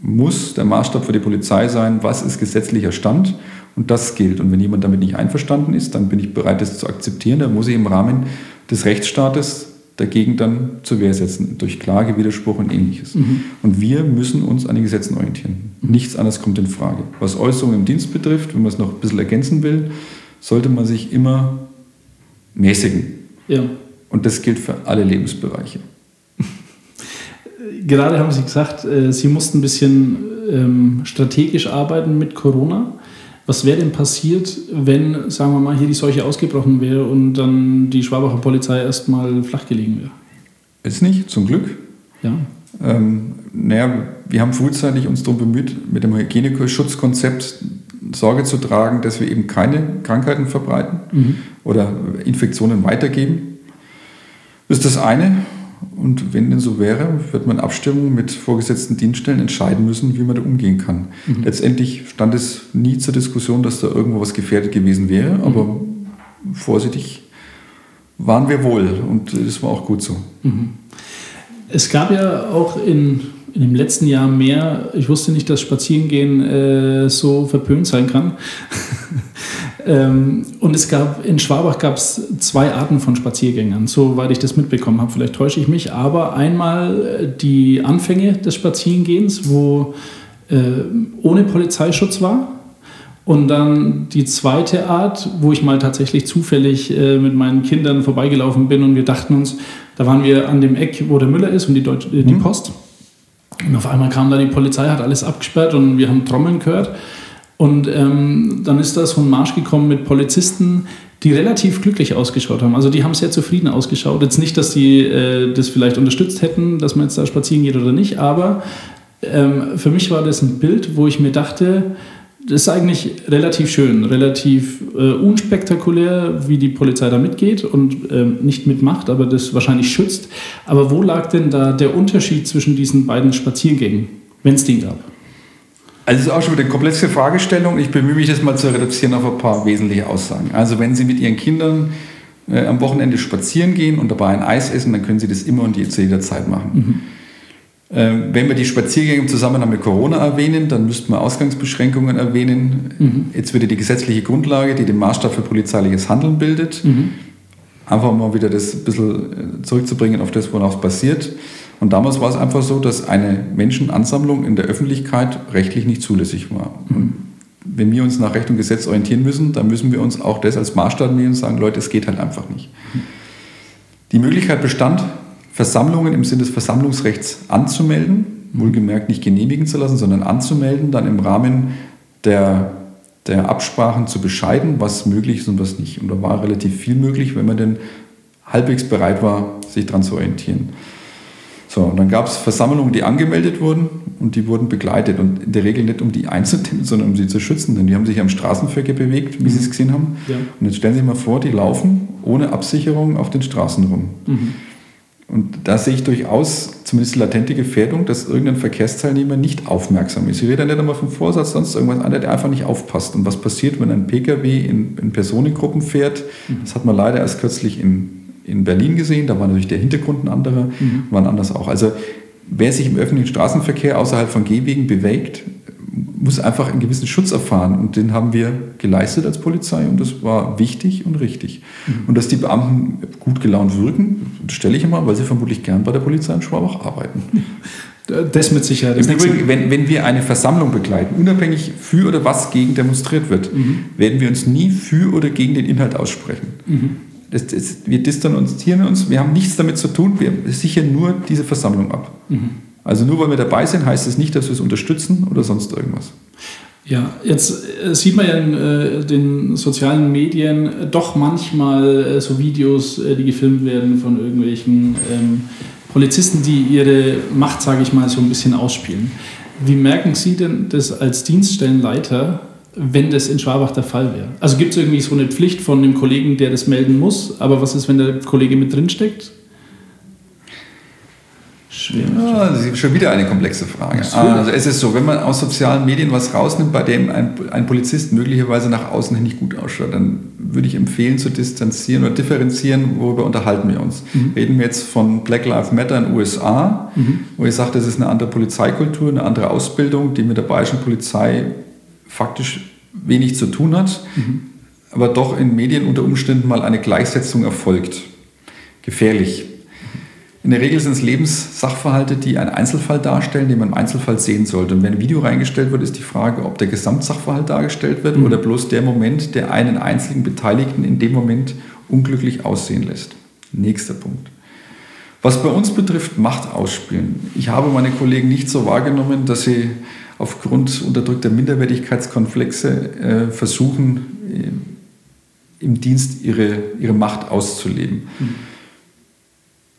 muss der Maßstab für die Polizei sein, was ist gesetzlicher Stand und das gilt. Und wenn jemand damit nicht einverstanden ist, dann bin ich bereit, das zu akzeptieren. Da muss ich im Rahmen des Rechtsstaates dagegen dann zur Wehr setzen, durch Klage, Widerspruch und ähnliches. Mhm. Und wir müssen uns an den Gesetzen orientieren. Mhm. Nichts anderes kommt in Frage. Was Äußerungen im Dienst betrifft, wenn man es noch ein bisschen ergänzen will, sollte man sich immer mäßigen. Ja. Und das gilt für alle Lebensbereiche. Gerade haben Sie gesagt, äh, Sie mussten ein bisschen ähm, strategisch arbeiten mit Corona. Was wäre denn passiert, wenn, sagen wir mal, hier die Seuche ausgebrochen wäre und dann die Schwabacher Polizei erstmal flach gelegen wäre? Ist nicht, zum Glück. Ja. Ähm, naja, wir haben frühzeitig uns darum bemüht, mit dem Hygieneschutzkonzept Sorge zu tragen, dass wir eben keine Krankheiten verbreiten mhm. oder Infektionen weitergeben. Das ist das eine. Und wenn denn so wäre, wird man in Abstimmung mit vorgesetzten Dienststellen entscheiden müssen, wie man da umgehen kann. Mhm. Letztendlich stand es nie zur Diskussion, dass da irgendwo was gefährdet gewesen wäre, mhm. aber vorsichtig waren wir wohl und das war auch gut so. Mhm. Es gab ja auch in, in dem letzten Jahr mehr, ich wusste nicht, dass Spazierengehen äh, so verpönt sein kann. Ähm, und es gab in Schwabach gab es zwei Arten von Spaziergängern, soweit ich das mitbekommen habe. Vielleicht täusche ich mich, aber einmal äh, die Anfänge des Spazierengehens, wo äh, ohne Polizeischutz war. Und dann die zweite Art, wo ich mal tatsächlich zufällig äh, mit meinen Kindern vorbeigelaufen bin und wir dachten uns, da waren wir an dem Eck, wo der Müller ist und die, Deutsch, äh, die mhm. Post. Und auf einmal kam da die Polizei, hat alles abgesperrt und wir haben Trommeln gehört. Und ähm, dann ist da so ein Marsch gekommen mit Polizisten, die relativ glücklich ausgeschaut haben. Also die haben sehr zufrieden ausgeschaut. Jetzt nicht, dass die äh, das vielleicht unterstützt hätten, dass man jetzt da spazieren geht oder nicht, aber ähm, für mich war das ein Bild, wo ich mir dachte, das ist eigentlich relativ schön, relativ äh, unspektakulär, wie die Polizei da mitgeht und ähm, nicht mitmacht, aber das wahrscheinlich schützt. Aber wo lag denn da der Unterschied zwischen diesen beiden Spaziergängen, wenn es den gab? Also es ist auch schon wieder eine komplexe Fragestellung. Ich bemühe mich das mal zu reduzieren auf ein paar wesentliche Aussagen. Also wenn Sie mit Ihren Kindern äh, am Wochenende spazieren gehen und dabei ein Eis essen, dann können Sie das immer und zu jeder Zeit machen. Mhm. Äh, wenn wir die Spaziergänge im Zusammenhang mit Corona erwähnen, dann müssten wir Ausgangsbeschränkungen erwähnen. Mhm. Jetzt wieder die gesetzliche Grundlage, die den Maßstab für polizeiliches Handeln bildet. Mhm. Einfach mal wieder das ein bisschen äh, zurückzubringen auf das, worauf es basiert. Und damals war es einfach so, dass eine Menschenansammlung in der Öffentlichkeit rechtlich nicht zulässig war. Und wenn wir uns nach Recht und Gesetz orientieren müssen, dann müssen wir uns auch das als Maßstab nehmen und sagen, Leute, es geht halt einfach nicht. Die Möglichkeit bestand, Versammlungen im Sinne des Versammlungsrechts anzumelden, wohlgemerkt nicht genehmigen zu lassen, sondern anzumelden, dann im Rahmen der, der Absprachen zu bescheiden, was möglich ist und was nicht. Und da war relativ viel möglich, wenn man denn halbwegs bereit war, sich daran zu orientieren. So, und dann gab es Versammlungen, die angemeldet wurden und die wurden begleitet. Und in der Regel nicht um die einzunehmen, sondern um sie zu schützen, denn die haben sich am Straßenverkehr bewegt, wie mhm. Sie es gesehen haben. Ja. Und jetzt stellen Sie sich mal vor, die laufen ohne Absicherung auf den Straßen rum. Mhm. Und da sehe ich durchaus zumindest latente Gefährdung, dass irgendein Verkehrsteilnehmer nicht aufmerksam ist. Ich rede nicht einmal vom Vorsatz, sonst irgendwas anderes, der einfach nicht aufpasst. Und was passiert, wenn ein Pkw in, in Personengruppen fährt? Mhm. Das hat man leider erst kürzlich in in Berlin gesehen, da war natürlich der Hintergrund ein anderer, mhm. waren anders auch. Also wer sich im öffentlichen Straßenverkehr außerhalb von Gehwegen bewegt, muss einfach einen gewissen Schutz erfahren und den haben wir geleistet als Polizei und das war wichtig und richtig. Mhm. Und dass die Beamten gut gelaunt wirken, stelle ich immer, weil sie vermutlich gern bei der Polizei in Schwabach arbeiten. Das mit Sicherheit. Im Übrigen, wenn, wenn wir eine Versammlung begleiten, unabhängig für oder was gegen demonstriert wird, mhm. werden wir uns nie für oder gegen den Inhalt aussprechen. Mhm. Das, das, wir distanzieren uns, wir haben nichts damit zu tun, wir sichern nur diese Versammlung ab. Mhm. Also nur weil wir dabei sind, heißt es das nicht, dass wir es unterstützen oder sonst irgendwas. Ja, jetzt äh, sieht man ja in äh, den sozialen Medien doch manchmal äh, so Videos, äh, die gefilmt werden von irgendwelchen ähm, Polizisten, die ihre Macht, sage ich mal, so ein bisschen ausspielen. Wie merken Sie denn das als Dienststellenleiter, wenn das in Schwabach der Fall wäre? Also gibt es irgendwie so eine Pflicht von dem Kollegen, der das melden muss, aber was ist, wenn der Kollege mit drin steckt? Schwer. Ja, das ist schon wieder eine komplexe Frage. Also es ist so, wenn man aus sozialen Medien was rausnimmt, bei dem ein, ein Polizist möglicherweise nach außen hin nicht gut ausschaut, dann würde ich empfehlen zu distanzieren oder differenzieren, worüber unterhalten wir uns. Mhm. Reden wir jetzt von Black Lives Matter in den USA, mhm. wo ich sage, das ist eine andere Polizeikultur, eine andere Ausbildung, die mit der bayerischen Polizei faktisch wenig zu tun hat, mhm. aber doch in Medien unter Umständen mal eine Gleichsetzung erfolgt. Gefährlich. In der Regel sind es Lebenssachverhalte, die einen Einzelfall darstellen, den man im Einzelfall sehen sollte. Und wenn ein Video reingestellt wird, ist die Frage, ob der Gesamtsachverhalt dargestellt wird mhm. oder bloß der Moment, der einen einzigen Beteiligten in dem Moment unglücklich aussehen lässt. Nächster Punkt. Was bei uns betrifft, Macht ausspielen. Ich habe meine Kollegen nicht so wahrgenommen, dass sie aufgrund unterdrückter Minderwertigkeitskomplexe äh, versuchen, äh, im Dienst ihre, ihre Macht auszuleben. Mhm.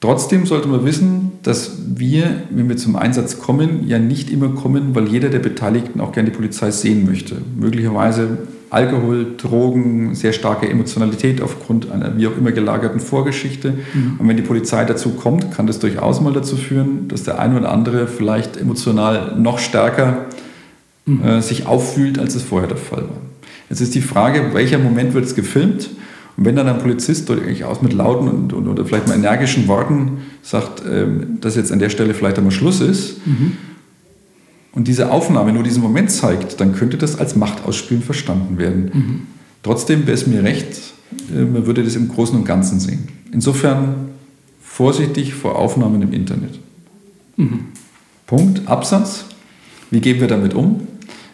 Trotzdem sollte man wissen, dass wir, wenn wir zum Einsatz kommen, ja nicht immer kommen, weil jeder der Beteiligten auch gerne die Polizei sehen möchte. Möglicherweise Alkohol, Drogen, sehr starke Emotionalität aufgrund einer wie auch immer gelagerten Vorgeschichte. Mhm. Und wenn die Polizei dazu kommt, kann das durchaus mal dazu führen, dass der eine oder andere vielleicht emotional noch stärker mhm. äh, sich auffühlt, als es vorher der Fall war. Jetzt ist die Frage, welcher Moment wird es gefilmt? Und wenn dann ein Polizist durchaus mit lauten und, und, oder vielleicht mal energischen Worten sagt, ähm, dass jetzt an der Stelle vielleicht einmal Schluss ist, mhm. Und diese Aufnahme nur diesen Moment zeigt, dann könnte das als Machtausspielen verstanden werden. Mhm. Trotzdem wäre es mir recht, äh, man würde das im Großen und Ganzen sehen. Insofern vorsichtig vor Aufnahmen im Internet. Mhm. Punkt. Absatz. Wie gehen wir damit um?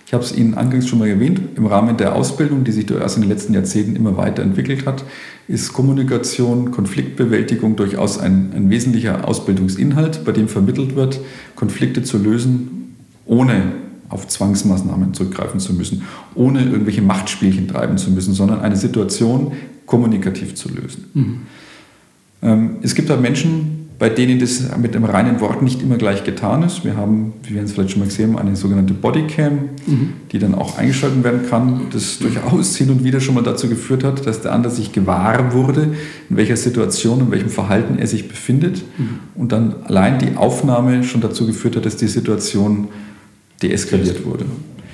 Ich habe es Ihnen anfangs schon mal erwähnt, im Rahmen der Ausbildung, die sich erst in den letzten Jahrzehnten immer weiterentwickelt hat, ist Kommunikation, Konfliktbewältigung durchaus ein, ein wesentlicher Ausbildungsinhalt, bei dem vermittelt wird, Konflikte zu lösen, ohne auf Zwangsmaßnahmen zurückgreifen zu müssen, ohne irgendwelche Machtspielchen treiben zu müssen, sondern eine Situation kommunikativ zu lösen. Mhm. Ähm, es gibt da Menschen, bei denen das mit dem reinen Wort nicht immer gleich getan ist. Wir haben, wie wir es vielleicht schon mal gesehen haben, eine sogenannte Bodycam, mhm. die dann auch eingeschaltet werden kann, das durchaus hin und wieder schon mal dazu geführt hat, dass der andere sich gewahr wurde, in welcher Situation, in welchem Verhalten er sich befindet mhm. und dann allein die Aufnahme schon dazu geführt hat, dass die Situation deeskaliert wurde.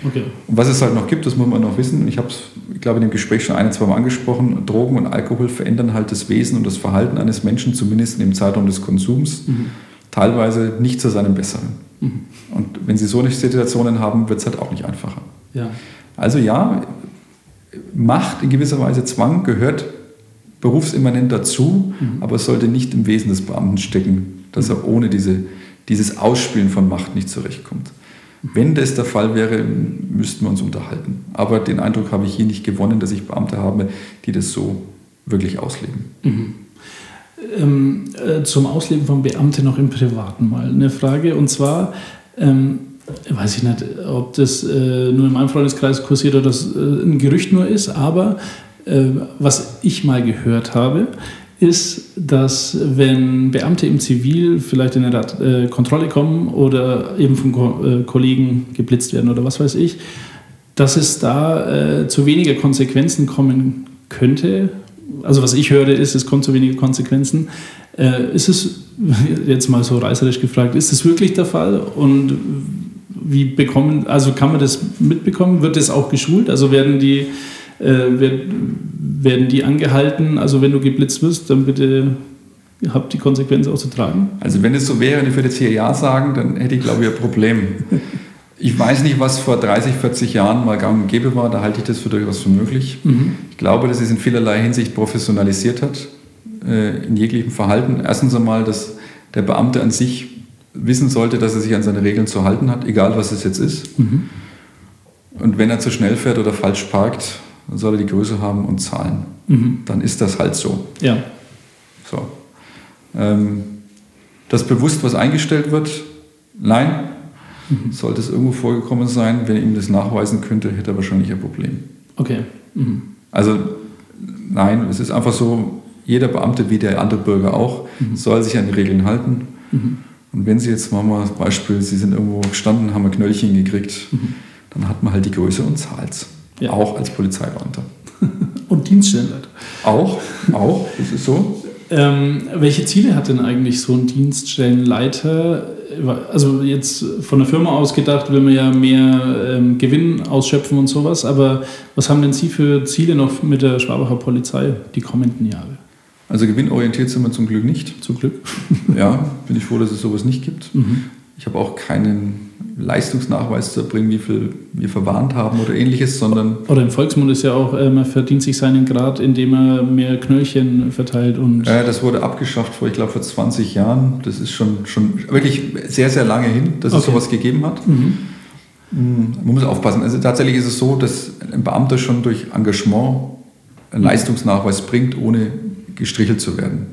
Okay. Und was es halt noch gibt, das muss man noch wissen. Ich habe es, ich glaube, in dem Gespräch schon ein, zwei Mal angesprochen. Drogen und Alkohol verändern halt das Wesen und das Verhalten eines Menschen, zumindest im Zeitraum des Konsums, mhm. teilweise nicht zu seinem Besseren. Mhm. Und wenn Sie so eine Situationen haben, wird es halt auch nicht einfacher. Ja. Also ja, Macht in gewisser Weise Zwang gehört berufsimmanent dazu, mhm. aber es sollte nicht im Wesen des Beamten stecken, dass er ohne diese, dieses Ausspielen von Macht nicht zurechtkommt. Wenn das der Fall wäre, müssten wir uns unterhalten. Aber den Eindruck habe ich hier nicht gewonnen, dass ich Beamte habe, die das so wirklich ausleben. Mhm. Ähm, äh, zum Ausleben von Beamten noch im Privaten mal eine Frage. Und zwar, ähm, weiß ich nicht, ob das äh, nur in meinem Freundeskreis kursiert oder das äh, ein Gerücht nur ist, aber äh, was ich mal gehört habe, ist, dass wenn Beamte im Zivil vielleicht in eine äh, Kontrolle kommen oder eben von äh, Kollegen geblitzt werden oder was weiß ich, dass es da äh, zu weniger Konsequenzen kommen könnte. Also was ich höre ist, es kommt zu weniger Konsequenzen. Äh, ist es, jetzt mal so reißerisch gefragt, ist das wirklich der Fall? Und wie bekommen, also kann man das mitbekommen? Wird das auch geschult? Also werden die werden die angehalten. Also wenn du geblitzt wirst, dann bitte habt die Konsequenz auch zu tragen. Also wenn es so wäre und ich würde jetzt hier Ja sagen, dann hätte ich glaube ich ein Problem. Ich weiß nicht, was vor 30, 40 Jahren mal gang und gäbe war, da halte ich das für durchaus für möglich. Mhm. Ich glaube, dass es in vielerlei Hinsicht professionalisiert hat, äh, in jeglichem Verhalten. Erstens einmal, dass der Beamte an sich wissen sollte, dass er sich an seine Regeln zu halten hat, egal was es jetzt ist. Mhm. Und wenn er zu schnell fährt oder falsch parkt, dann soll er die Größe haben und zahlen. Dann ist das halt so. Ja. So. Ähm, dass bewusst was eingestellt wird, nein. Sollte es irgendwo vorgekommen sein, wenn er ihm das nachweisen könnte, hätte er wahrscheinlich ein Problem. Okay. Mhm. Also nein, es ist einfach so, jeder Beamte wie der andere Bürger auch soll sich an die Regeln halten. Und wenn Sie jetzt machen wir mal das Beispiel, Sie sind irgendwo gestanden, haben ein Knöllchen gekriegt, dann hat man halt die Größe und zahlt Ja. Auch als Polizeibeamter. Und Dienststellenleiter. Auch, auch, das ist so. Ähm, welche Ziele hat denn eigentlich so ein Dienststellenleiter? Also jetzt von der Firma aus gedacht, will man ja mehr ähm, Gewinn ausschöpfen und sowas, aber was haben denn Sie für Ziele noch mit der Schwabacher Polizei die kommenden Jahre? Also gewinnorientiert sind wir zum Glück nicht. Zum Glück. Ja, bin ich froh, dass es sowas nicht gibt. Ich habe auch keinen Leistungsnachweis zu erbringen, wie viel wir verwarnt haben oder ähnliches, sondern Oder im Volksmund ist ja auch, man verdient sich seinen Grad, indem er mehr Knöllchen verteilt und äh, das wurde abgeschafft vor, ich glaube, vor 20 Jahren. Das ist schon, schon wirklich sehr, sehr lange hin, dass es Okay. sowas gegeben hat. Mm, Man muss aufpassen. Also tatsächlich ist es so, dass ein Beamter schon durch Engagement einen Leistungsnachweis bringt, ohne gestrichelt zu werden.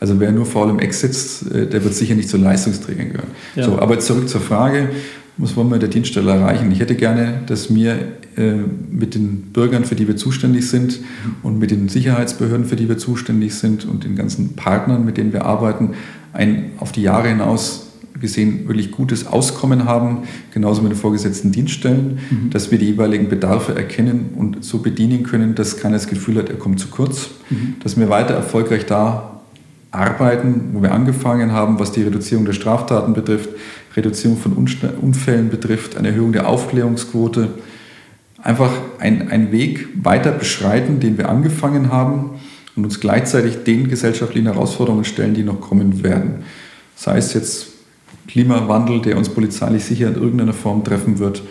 Also wer nur faul im Eck sitzt, äh, der wird sicher nicht zu Leistungsträgern gehören. Ja. So, aber zurück zur Frage, was wollen wir der Dienststelle erreichen? Ich hätte gerne, dass wir äh, mit den Bürgern, für die wir zuständig sind und mit den Sicherheitsbehörden, für die wir zuständig sind und den ganzen Partnern, mit denen wir arbeiten, ein auf die Jahre hinaus gesehen wirklich gutes Auskommen haben, genauso mit den vorgesetzten Dienststellen, dass wir die jeweiligen Bedarfe erkennen und so bedienen können, dass keiner das Gefühl hat, er kommt zu kurz, dass wir weiter erfolgreich da arbeiten, wo wir angefangen haben, was die Reduzierung der Straftaten betrifft, Reduzierung von Unfällen betrifft, eine Erhöhung der Aufklärungsquote, einfach ein, einen Weg weiter beschreiten, den wir angefangen haben und uns gleichzeitig den gesellschaftlichen Herausforderungen stellen, die noch kommen werden. Sei es jetzt Klimawandel, der uns polizeilich sicher in irgendeiner Form treffen wird.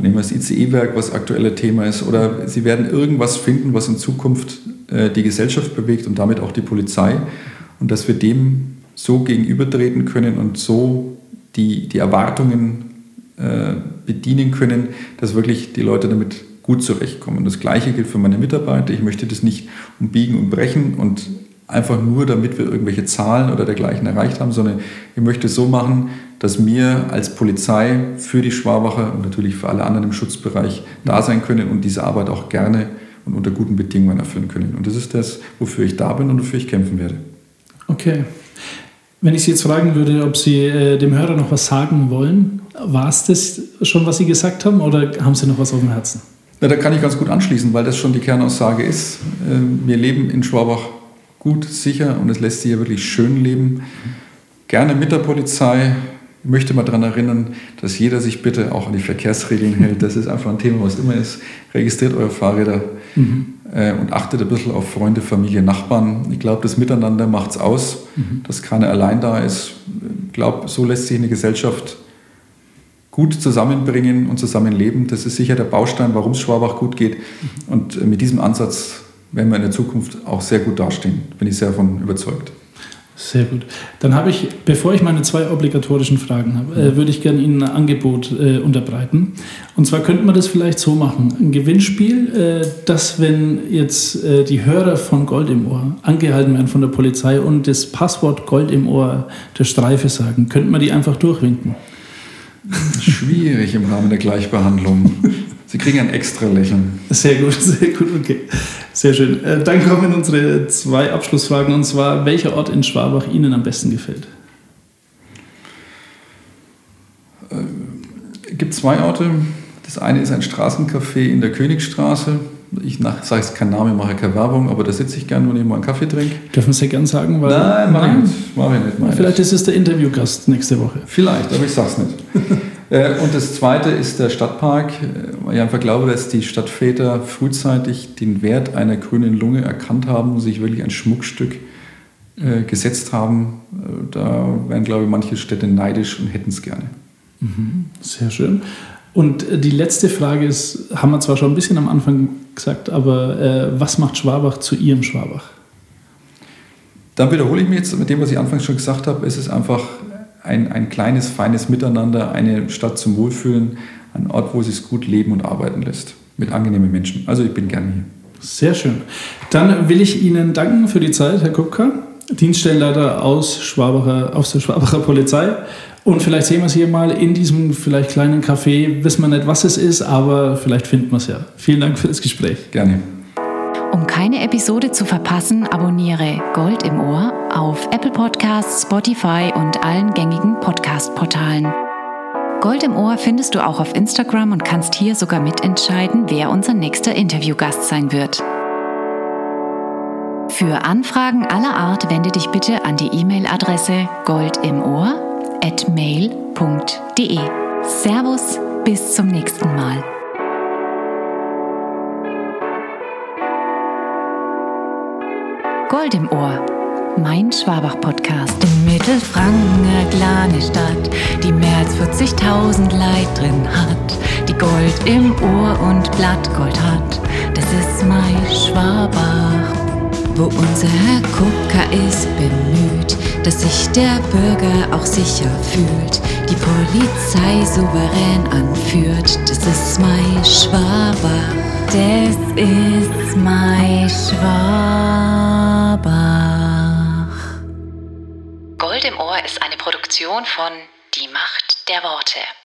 Nehmen wir das ICE-Werk, was aktuelle Thema ist. Oder Sie werden irgendwas finden, was in Zukunft äh, die Gesellschaft bewegt und damit auch die Polizei. Und dass wir dem so gegenübertreten können und so die, die Erwartungen äh, bedienen können, dass wirklich die Leute damit gut zurechtkommen. Das Gleiche gilt für meine Mitarbeiter. Ich möchte das nicht umbiegen und brechen und einfach nur, damit wir irgendwelche Zahlen oder dergleichen erreicht haben, sondern ich möchte es so machen, dass wir als Polizei für die Schwabacher und natürlich für alle anderen im Schutzbereich da sein können und diese Arbeit auch gerne und unter guten Bedingungen erfüllen können. Und das ist das, wofür ich da bin und wofür ich kämpfen werde. Okay. Wenn ich Sie jetzt fragen würde, ob Sie äh, dem Hörer noch was sagen wollen, war es das schon, was Sie gesagt haben, oder haben Sie noch was auf dem Herzen? Na, da kann ich ganz gut anschließen, weil das schon die Kernaussage ist. Ähm, Wir leben in Schwabach gut, sicher und es lässt sich ja wirklich schön leben. Gerne mit der Polizei. Ich möchte mal daran erinnern, dass jeder sich bitte auch an die Verkehrsregeln hält. Das ist einfach ein Thema, was immer ist. Registriert eure Fahrräder äh, und achtet ein bisschen auf Freunde, Familie, Nachbarn. Ich glaube, das Miteinander macht es aus, dass keiner allein da ist. Ich glaube, so lässt sich eine Gesellschaft gut zusammenbringen und zusammenleben. Das ist sicher der Baustein, warum es Schwabach gut geht. Und äh, mit diesem Ansatz werden wir in der Zukunft auch sehr gut dastehen. Bin ich sehr davon überzeugt. Sehr gut. Dann habe ich, bevor ich meine zwei obligatorischen Fragen habe, äh, würde ich gerne Ihnen ein Angebot äh, unterbreiten. Und zwar könnte man das vielleicht so machen: ein Gewinnspiel, äh, dass, wenn jetzt äh, die Hörer von Gold im Ohr angehalten werden von der Polizei und das Passwort Gold im Ohr der Streife sagen, könnte man die einfach durchwinken. Schwierig im Rahmen der Gleichbehandlung. Sie kriegen ein extra Lächeln. Sehr gut, sehr gut, okay. Sehr schön. Äh, Dann kommen unsere zwei Abschlussfragen und zwar, welcher Ort in Schwabach Ihnen am besten gefällt? Es gibt zwei Orte. Das eine ist ein Straßencafé in der Königstraße. Ich sage jetzt keinen Namen, mache keine Werbung, aber da sitze ich gerne, wenn ich mal einen Kaffee trinke. Dürfen Sie gern sagen? Weil, mach ich nicht. Mach ich nicht. Mach ich Vielleicht ist es der Interviewgast nächste Woche. Vielleicht, aber ich sag's nicht. Äh, Und das zweite ist der Stadtpark, äh, weil ich einfach glaube, dass die Stadtväter frühzeitig den Wert einer grünen Lunge erkannt haben und sich wirklich ein Schmuckstück äh, gesetzt haben. Äh, Da wären, glaube ich, manche Städte neidisch und hätten es gerne. Sehr schön. Und äh, die letzte Frage ist, haben wir zwar schon ein bisschen am Anfang gesagt, aber äh, was macht Schwabach zu Ihrem Schwabach? Dann wiederhole ich mich jetzt mit dem, was ich anfangs schon gesagt habe. Es ist einfach ein, ein kleines, feines Miteinander, eine Stadt zum Wohlfühlen, ein Ort, wo es sich gut leben und arbeiten lässt. mit angenehmen Menschen. Also ich bin gerne hier. Sehr schön. Dann will ich Ihnen danken für die Zeit, Herr Kupka, Dienststellenleiter aus, Schwabacher, aus der Schwabacher Polizei. Und vielleicht sehen wir es hier mal in diesem vielleicht kleinen Café. Wissen wir nicht, was es ist, aber vielleicht finden wir es ja. Vielen Dank für das Gespräch. Gerne. Um keine Episode zu verpassen, abonniere Gold im Ohr auf Apple Podcasts, Spotify und allen gängigen Podcast-Portalen. Gold im Ohr findest du auch auf Instagram und kannst hier sogar mitentscheiden, wer unser nächster Interviewgast sein wird. Für Anfragen aller Art wende dich bitte an die E-Mail-Adresse goldimohr@mail.de. Servus, bis zum nächsten Mal. Gold im Ohr. Mein Schwabach-Podcast. In Mittelfranken, eine kleine Stadt, die mehr als 40.000 Leid drin hat. Die Gold im Ohr und Blattgold hat. Das ist mein Schwabach. Wo unser Herr Kupka ist bemüht, dass sich der Bürger auch sicher fühlt. Die Polizei souverän anführt. Das ist mein Schwabach. Das ist mein Schwabach. Gold im Ohr ist eine Produktion von Die Macht der Worte.